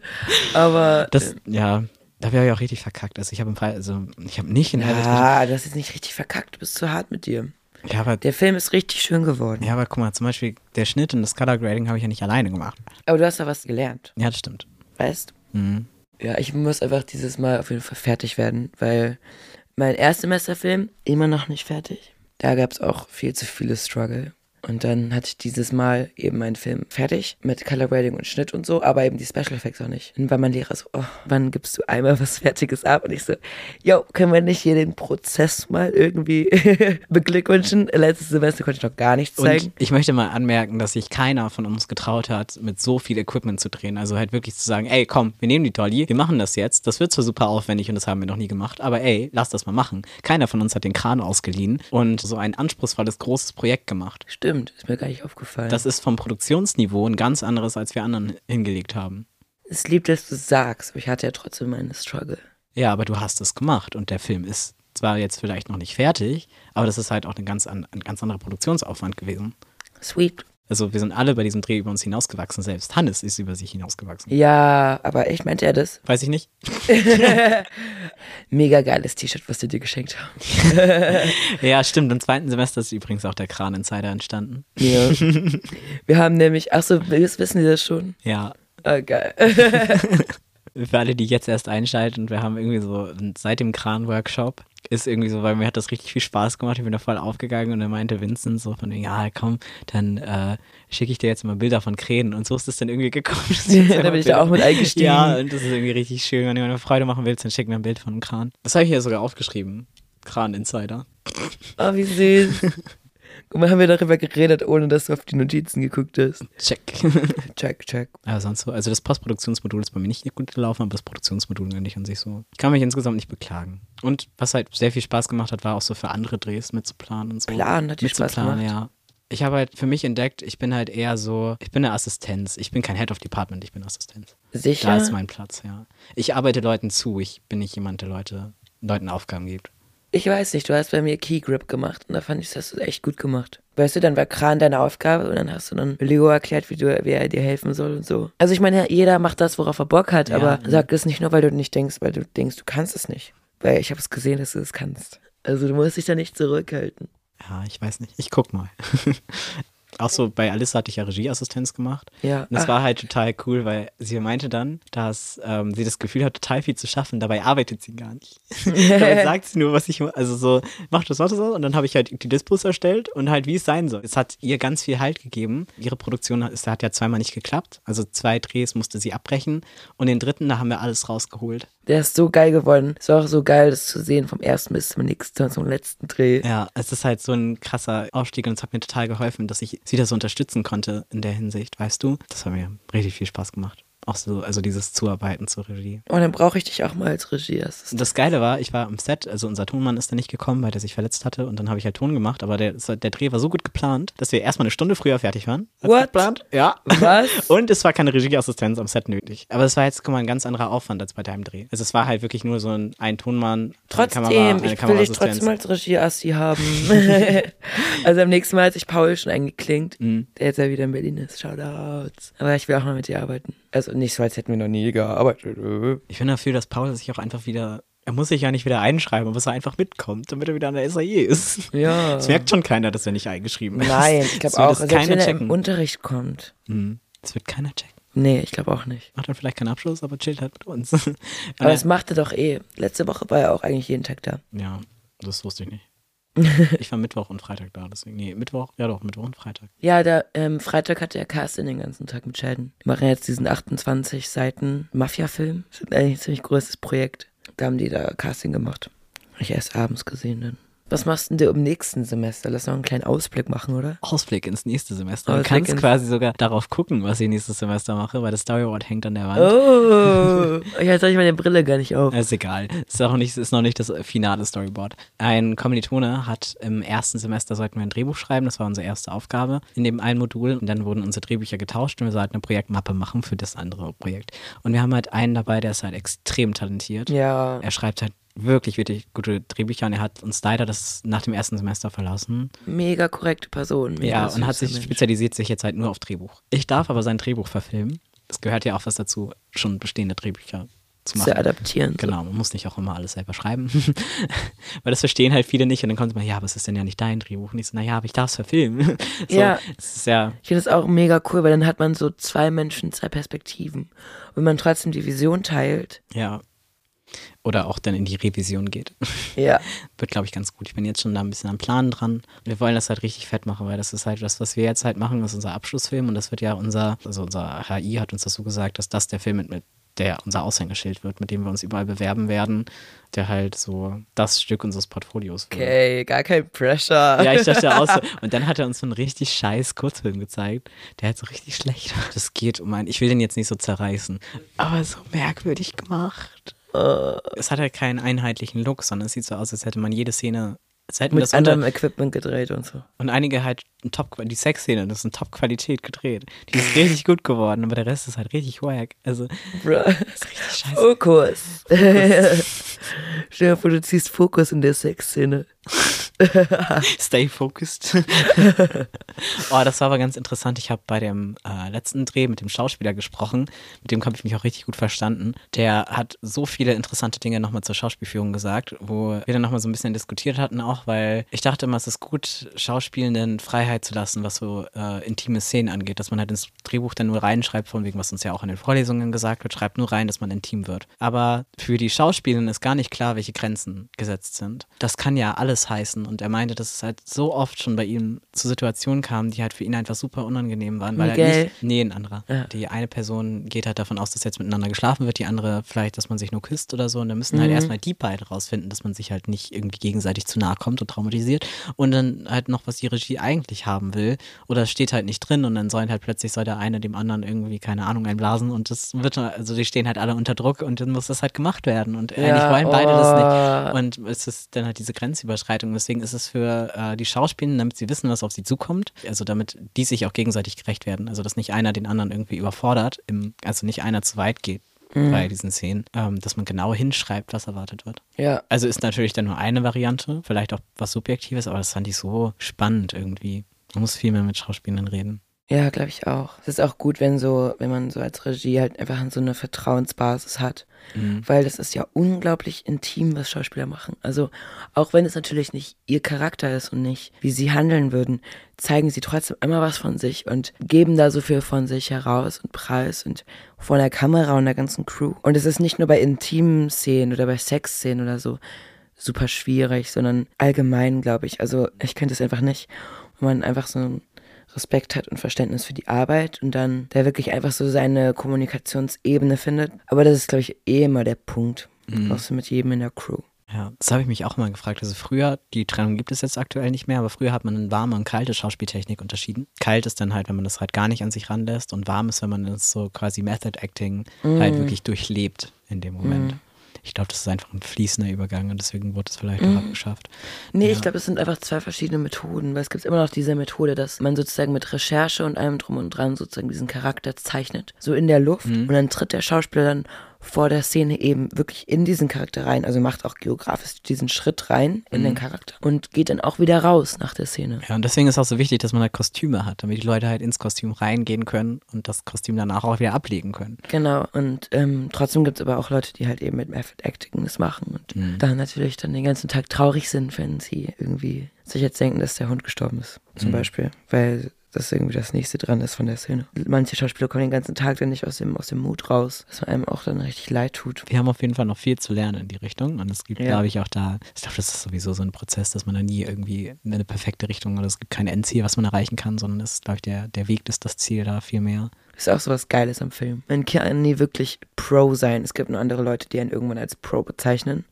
Aber Das, ja, da habe ich auch richtig verkackt. Also ich habe im Fall, also ich habe nicht in Herbert ja, das ist nicht richtig verkackt, du bist zu hart mit dir. Ja, aber, Der Film ist richtig schön geworden. ja, aber guck mal, zum Beispiel der Schnitt und das Color Grading habe ich ja nicht alleine gemacht. Aber du hast da was gelernt, Ja, das stimmt. weißt? Mhm. Ja, ich muss einfach dieses Mal auf jeden Fall fertig werden, weil mein Erstsemesterfilm immer noch nicht fertig. Da gab es auch viel zu viele Struggle. Und dann hatte ich dieses Mal eben meinen Film fertig mit Color Grading und Schnitt und so, aber eben die Special Effects auch nicht. Und war mein Lehrer so, oh, wann gibst du einmal was Fertiges ab? Und ich so, yo, können wir nicht hier den Prozess mal irgendwie [LAUGHS] beglückwünschen? Letztes Semester konnte ich noch gar nichts zeigen. Und ich möchte mal anmerken, dass sich keiner von uns getraut hat, mit so viel Equipment zu drehen. Also halt wirklich zu sagen, ey, komm, wir nehmen die Dolly, wir machen das jetzt. Das wird zwar super aufwendig und das haben wir noch nie gemacht, aber ey, lass das mal machen. Keiner von uns hat den Kran ausgeliehen und so ein anspruchsvolles, großes Projekt gemacht. Stimmt, ist mir gar nicht aufgefallen. Das ist vom Produktionsniveau ein ganz anderes, als wir anderen hingelegt haben. es liebt, dass du sagst, aber ich hatte ja trotzdem meine Struggle. Ja, aber du hast es gemacht und der Film ist zwar jetzt vielleicht noch nicht fertig, aber das ist halt auch ein ganz, an, ein ganz anderer Produktionsaufwand gewesen. Sweet. Also wir sind alle bei diesem Dreh über uns hinausgewachsen, selbst Hannes ist über sich hinausgewachsen. Ja, aber echt, meint er das? Weiß ich nicht. [LAUGHS] Mega geiles T-Shirt, was wir dir geschenkt haben. [LAUGHS] Ja, stimmt. Im zweiten Semester ist übrigens auch der Kran Insider entstanden. Ja. [LAUGHS] wir haben nämlich, ach so, wissen die das schon? Ja. Ah, geil. Für alle, die jetzt erst einschalten, wir haben irgendwie so seit dem Kran-Workshop ist irgendwie so, weil mir hat das richtig viel Spaß gemacht. Ich bin da voll aufgegangen und dann meinte Vincent so von, ja, komm, dann äh, schicke ich dir jetzt mal Bilder von Krähen. Und so ist es dann irgendwie gekommen. [LAUGHS] [LAUGHS] da bin ich da auch mit eingestiegen. Ja, und das ist irgendwie richtig schön. Wenn du mir eine Freude machen willst, dann schick mir ein Bild von einem Kran. Das habe ich hier sogar aufgeschrieben. Kran Insider. Oh, wie süß. [LAUGHS] Guck mal, haben wir darüber geredet, ohne dass du auf die Notizen geguckt hast. Check. [LAUGHS] check, check. Aber sonst so, also das Postproduktionsmodul ist bei mir nicht gut gelaufen, aber das Produktionsmodul eigentlich an sich so. Ich kann mich insgesamt nicht beklagen. Und was halt sehr viel Spaß gemacht hat, war auch so für andere Drehs mitzuplanen und so. Plan hat dir Spaß gemacht. ja. Ich habe halt für mich entdeckt, ich bin halt eher so, ich bin eine Assistenz. Ich bin kein Head of Department, ich bin Assistenz. Sicher? Da ist mein Platz, ja. Ich arbeite Leuten zu, ich bin nicht jemand, der Leute, Leuten Aufgaben gibt. Ich weiß nicht, du hast bei mir Key Grip gemacht und da fand ich, das echt gut gemacht. Weißt du, dann war Kran deine Aufgabe und dann hast du dann Leo erklärt, wie, du, wie er dir helfen soll und so. Also ich meine, jeder macht das, worauf er Bock hat, ja, aber sag es nicht nur, weil du nicht denkst, weil du denkst, du kannst es nicht. Weil ich habe es gesehen, dass du es kannst. Also du musst dich da nicht zurückhalten. Ja, ich weiß nicht. Ich guck mal. [LAUGHS] Auch so bei Alissa hatte ich ja Regieassistenz gemacht. Ja. Und das Ach. war halt total cool, weil sie meinte dann, dass ähm, sie das Gefühl hat, total viel zu schaffen. Dabei arbeitet sie gar nicht. [LAUGHS] dabei sagt sie nur, was ich, also so, mach das, mach das. Und dann habe ich halt die Dispos erstellt und halt, wie es sein soll. Es hat ihr ganz viel Halt gegeben. Ihre Produktion hat, hat ja zweimal nicht geklappt. Also zwei Drehs musste sie abbrechen. Und den dritten, da haben wir alles rausgeholt. Der ist so geil geworden. Es war auch so geil, das zu sehen vom ersten bis zum nächsten, zum letzten Dreh. Ja, es ist halt so ein krasser Aufstieg und es hat mir total geholfen, dass ich sie da so unterstützen konnte in der Hinsicht, weißt du? Das hat mir richtig viel Spaß gemacht auch so, also dieses Zuarbeiten zur Regie. Und oh, dann brauche ich dich auch mal als Regieassistent. Das Geile war, ich war am Set, also unser Tonmann ist da nicht gekommen, weil der sich verletzt hatte und dann habe ich halt Ton gemacht, aber der, der Dreh war so gut geplant, dass wir erstmal eine Stunde früher fertig waren. What? Geplant. Ja. Was? [LAUGHS] und es war keine Regieassistenz am Set nötig. Aber es war jetzt, guck mal, ein ganz anderer Aufwand als bei deinem Dreh. Also es war halt wirklich nur so ein, ein Tonmann, Trotzdem, eine Kamera, eine ich will dich trotzdem als Regieassi haben. [LAUGHS] also am nächsten Mal hat sich Paul schon eingeklinkt, mhm. der jetzt ja wieder in Berlin ist. Shoutouts. Aber ich will auch mal mit dir arbeiten. Also nicht so, als hätten wir noch nie gearbeitet. Ich bin dafür, dass Paul sich auch einfach wieder er muss sich ja nicht wieder einschreiben, aber dass er einfach mitkommt, damit er wieder an der SAE ist. Ja. Das merkt schon keiner, dass er nicht eingeschrieben ist. Nein, ich glaube auch, also selbst wenn er im Unterricht kommt. Mhm. Das wird keiner checken. Nee, ich glaube auch nicht. Macht dann vielleicht keinen Abschluss, aber chillt halt mit uns. aber das macht er doch eh. Letzte Woche war er auch eigentlich jeden Tag da. Ja, das wusste ich nicht. Ich war Mittwoch und Freitag da, deswegen. Nee, Mittwoch, ja doch, Mittwoch und Freitag. Ja, da, ähm, Freitag hatte er Casting den ganzen Tag mit Sheldon. Wir machen jetzt diesen 28 Seiten Mafia-Film. Das ist eigentlich ein ziemlich großes Projekt. Da haben die da Casting gemacht. Ich erst abends gesehen dann. Was machst denn du im nächsten Semester? Lass noch einen kleinen Ausblick machen, oder? Ausblick ins nächste Semester. Du kannst quasi sogar darauf gucken, was ich nächstes Semester mache, weil das Storyboard hängt an der Wand. Oh, [LAUGHS] jetzt habe ich meine Brille gar nicht auf. Ist egal. Ist auch nicht, ist noch nicht das finale Storyboard. Ein Kommilitone hat im ersten Semester sollten wir ein Drehbuch schreiben. Das war unsere erste Aufgabe in dem einen Modul. Und dann wurden unsere Drehbücher getauscht und wir sollten eine Projektmappe machen für das andere Projekt. Und wir haben halt einen dabei, der ist halt extrem talentiert. Ja. Er schreibt halt wirklich, wirklich gute Drehbücher und er hat uns leider das nach dem ersten Semester verlassen. Mega korrekte Person. Mega ja, und hat sich Mensch. spezialisiert sich jetzt halt nur auf Drehbuch. Ich darf aber sein Drehbuch verfilmen. Es gehört ja auch was dazu, schon bestehende Drehbücher zu machen. Zu adaptieren. Genau, man muss nicht auch immer alles selber schreiben. [LAUGHS] Weil das verstehen halt viele nicht und dann kommt man, ja, aber es ist denn ja nicht dein Drehbuch. Und ich so, naja, aber ich darf es verfilmen. [LAUGHS] so, ja. Ja. Ich finde das auch mega cool, weil dann hat man so zwei Menschen, zwei Perspektiven. Und wenn man trotzdem die Vision teilt. Ja oder auch dann in die Revision geht. Ja. [LAUGHS] Wird, glaube ich, ganz gut. Ich bin jetzt schon da ein bisschen am Plan dran. Wir wollen das halt richtig fett machen, weil das ist halt das, was wir jetzt halt machen, das ist unser Abschlussfilm und das wird ja unser, also unser HI hat uns das so gesagt, dass das der Film mit, mit der unser Aushängeschild wird, mit dem wir uns überall bewerben werden, der halt so das Stück unseres Portfolios wird. Okay, gar kein Pressure. Ja, ich dachte auch so. [LAUGHS] Und dann hat er uns so einen richtig scheiß Kurzfilm gezeigt, der halt so richtig schlecht war. Das geht um ein, ich will den jetzt nicht so zerreißen, aber so merkwürdig gemacht. Uh, es hat halt keinen einheitlichen Look, sondern es sieht so aus, als hätte man jede Szene mit anderem Equipment gedreht und so. Und einige halt Top, die Sexszene, das ist in Top-Qualität gedreht. Die ist richtig gut geworden, aber der Rest ist halt richtig wack. Also, Bruh. das ist richtig scheiße. Fokus. Fokus. [LAUGHS] Stell dir vor, du ziehst Fokus in der Sexszene. [LAUGHS] Stay focused. [LAUGHS] oh, das war aber ganz interessant. Ich habe bei dem äh, letzten Dreh mit dem Schauspieler gesprochen. Mit dem habe ich mich auch richtig gut verstanden. Der hat so viele interessante Dinge nochmal zur Schauspielführung gesagt, wo wir dann nochmal so ein bisschen diskutiert hatten, auch weil ich dachte immer, es ist gut, Schauspielenden Freiheit zu lassen, was so äh, intime Szenen angeht, dass man halt ins Drehbuch dann nur reinschreibt, von wegen, was uns ja auch in den Vorlesungen gesagt wird, schreibt nur rein, dass man intim wird. Aber für die Schauspielenden ist gar nicht klar, welche Grenzen gesetzt sind. Das kann ja alles heißen. Und er meinte, dass es halt so oft schon bei ihm zu Situationen kam, die halt für ihn einfach super unangenehm waren, weil Miguel. er nicht, nee, ein anderer. Ja. Die eine Person geht halt davon aus, dass jetzt miteinander geschlafen wird, die andere vielleicht, dass man sich nur küsst oder so. Und dann müssen halt Mhm. erstmal die beiden rausfinden, dass man sich halt nicht irgendwie gegenseitig zu nahe kommt und traumatisiert. Und dann halt noch, was die Regie eigentlich haben will. Oder es steht halt nicht drin und dann sollen halt plötzlich soll der eine dem anderen irgendwie, keine Ahnung, einblasen und das wird, also die stehen halt alle unter Druck und dann muss das halt gemacht werden. Und eigentlich wollen beide das nicht. oh. Und es ist dann halt diese Grenzüberschreitung. Deswegen ist es für äh, die Schauspielenden, damit sie wissen, was auf sie zukommt, also damit die sich auch gegenseitig gerecht werden. Also dass nicht einer den anderen irgendwie überfordert, im, also nicht einer zu weit geht Mhm. bei diesen Szenen, ähm, dass man genau hinschreibt, was erwartet wird. Ja, Also ist natürlich dann nur eine Variante, vielleicht auch was Subjektives, aber das fand ich so spannend irgendwie. Man muss viel mehr mit Schauspielern reden. Ja, glaube ich auch. Es ist auch gut, wenn so, wenn man so als Regie halt einfach so eine Vertrauensbasis hat. Mhm. Weil das ist ja unglaublich intim, was Schauspieler machen. Also auch wenn es natürlich nicht ihr Charakter ist und nicht, wie sie handeln würden, zeigen sie trotzdem immer was von sich und geben da so viel von sich heraus und preis und vor der Kamera und der ganzen Crew. Und es ist nicht nur bei intimen Szenen oder bei Sexszenen oder so super schwierig, sondern allgemein, glaube ich. Also ich könnte es einfach nicht, wenn man einfach so einen Respekt hat und Verständnis für die Arbeit und dann der wirklich einfach so seine Kommunikationsebene findet. Aber das ist, glaube ich, eh immer der Punkt. Mhm. Brauchst du mit jedem in der Crew. Ja, das habe ich mich auch mal gefragt. Also früher, die Trennung gibt es jetzt aktuell nicht mehr, aber früher hat man eine warme und kalte Schauspieltechnik unterschieden. Kalt ist dann halt, wenn man das halt gar nicht an sich ranlässt und warm ist, wenn man das so quasi Method Acting halt wirklich durchlebt in dem Moment. Ich glaube, das ist einfach ein fließender Übergang und deswegen wurde es vielleicht auch abgeschafft. Nee, Ja. ich glaube, es sind einfach zwei verschiedene Methoden, weil es gibt immer noch diese Methode, dass man sozusagen mit Recherche und allem drum und dran sozusagen diesen Charakter zeichnet, so in der Luft Mhm. und dann tritt der Schauspieler dann vor der Szene eben wirklich in diesen Charakter rein, also macht auch geografisch diesen Schritt rein in Mhm. den Charakter und geht dann auch wieder raus nach der Szene. Ja, und deswegen ist auch so wichtig, dass man halt Kostüme hat, damit die Leute halt ins Kostüm reingehen können und das Kostüm danach auch wieder ablegen können. Genau, und ähm, trotzdem gibt es aber auch Leute, die halt eben mit Method Acting das machen und Mhm. dann natürlich dann den ganzen Tag traurig sind, wenn sie irgendwie sich jetzt denken, dass der Hund gestorben ist, zum Mhm. Beispiel, weil das irgendwie das nächste dran ist von der Szene. Manche Schauspieler kommen den ganzen Tag dann nicht aus dem, aus dem Mut raus, dass man einem auch dann richtig leid tut. Wir haben auf jeden Fall noch viel zu lernen in die Richtung und es gibt, Ja. glaube ich, auch da, ich glaube, das ist sowieso so ein Prozess, dass man da nie irgendwie in eine perfekte Richtung oder es gibt kein Endziel, was man erreichen kann, sondern es ist, glaube ich, der, der Weg ist das Ziel da viel mehr. Ist auch so was Geiles am Film. Man kann nie wirklich Pro sein. Es gibt nur andere Leute, die einen irgendwann als Pro bezeichnen,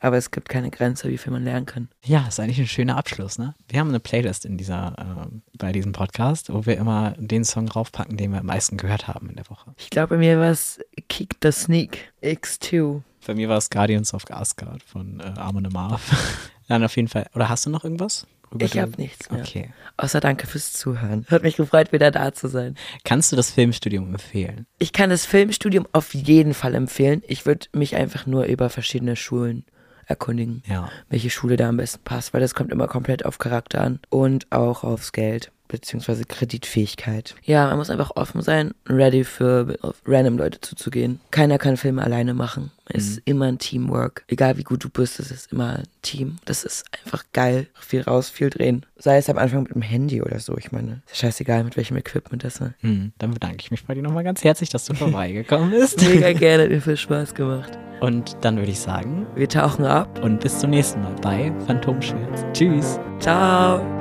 aber es gibt keine Grenze, wie viel man lernen kann. Ja, ist eigentlich ein schöner Abschluss, ne? Wir haben eine Playlist in dieser, ähm, bei diesem Podcast, wo wir immer den Song raufpacken, den wir am meisten gehört haben in der Woche. Ich glaube, bei mir war es Kick the Sneak X2. Bei mir war es Guardians of Asgard von äh, Armin Amarth. [LAUGHS] Dann auf jeden Fall. Oder hast du noch irgendwas? Ich habe nichts mehr. Okay. Außer danke fürs Zuhören. Hat mich gefreut, wieder da zu sein. Kannst du das Filmstudium empfehlen? Ich kann das Filmstudium auf jeden Fall empfehlen. Ich würde mich einfach nur über verschiedene Schulen erkundigen, Ja. welche Schule da am besten passt, weil das kommt immer komplett auf Charakter an und auch aufs Geld beziehungsweise Kreditfähigkeit. Ja, man muss einfach offen sein, ready für random Leute zuzugehen. Keiner kann Filme alleine machen. Es ist immer ein Teamwork. Egal wie gut du bist, es ist immer ein Team. Das ist einfach geil. Viel raus, viel drehen. Sei es am Anfang mit dem Handy oder so. Ich meine, ist scheißegal, mit welchem Equipment das ist. Hm, dann bedanke ich mich bei dir nochmal ganz herzlich, dass du vorbeigekommen bist. [LAUGHS] Mega gerne, hat mir viel Spaß gemacht. Und dann würde ich sagen, Wir tauchen ab. und bis zum nächsten Mal bei Phantomschmerz. Tschüss. Ciao.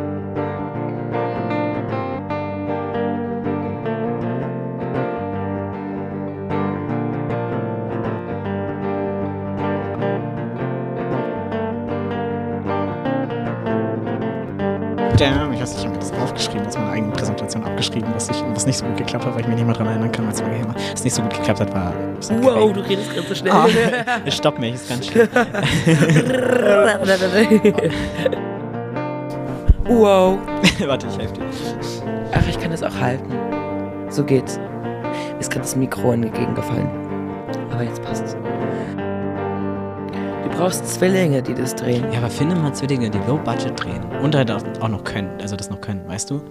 Damn, ich weiß nicht, ich habe mir das aufgeschrieben, aus meiner eigenen Präsentation abgeschrieben, was, ich, was nicht so gut geklappt hat, weil ich mich nicht mehr daran erinnern kann, was Was nicht so gut geklappt hat, war. Wow, du redest gerade so schnell. Ah, stopp mich, ist ganz schlimm. wow. [LAUGHS] Warte, ich helfe dir. Ach, ich kann das auch halten. So geht's. Mir ist gerade das Mikro in die Gegend gefallen. Aber jetzt passt's. Du brauchst Zwillinge, die das drehen. Ja, aber finde mal Zwillinge, die Low Budget drehen und halt auch, noch können, also das noch können, weißt du?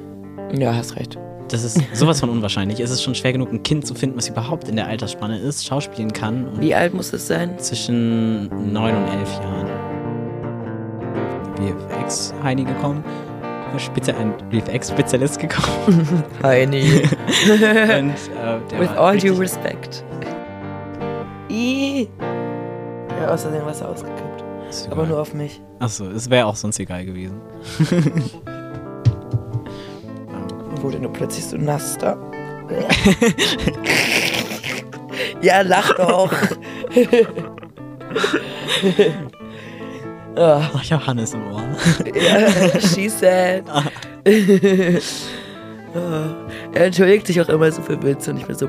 Ja, hast recht. Das ist sowas von unwahrscheinlich. Es ist schon schwer genug, ein Kind zu finden, was überhaupt in der Altersspanne ist, schauspielen kann. Und Wie alt muss es sein? zwischen 9 und 11 Jahren. VFX-Heini gekommen. Spezi ein VFX-Spezialist gekommen. [LAUGHS] Heini. [LAUGHS] und, äh, With all due respect. Ih. Ja, außerdem Wasser ausgekippt. Aber nur auf mich. Achso, es wäre auch sonst egal gewesen. [LAUGHS] Wurde nur plötzlich so nass da. [LAUGHS] ja, lach doch. [LAUGHS] oh, ich hab Hannes im Ohr. ja, she said. oh, er entschuldigt sich auch immer so für Witze und ich bin so,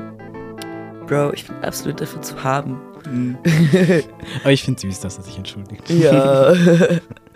Bro, ich bin absolut dafür zu haben. [LAUGHS] Aber ich finde süß, dass er sich entschuldigt. Ja. [LAUGHS]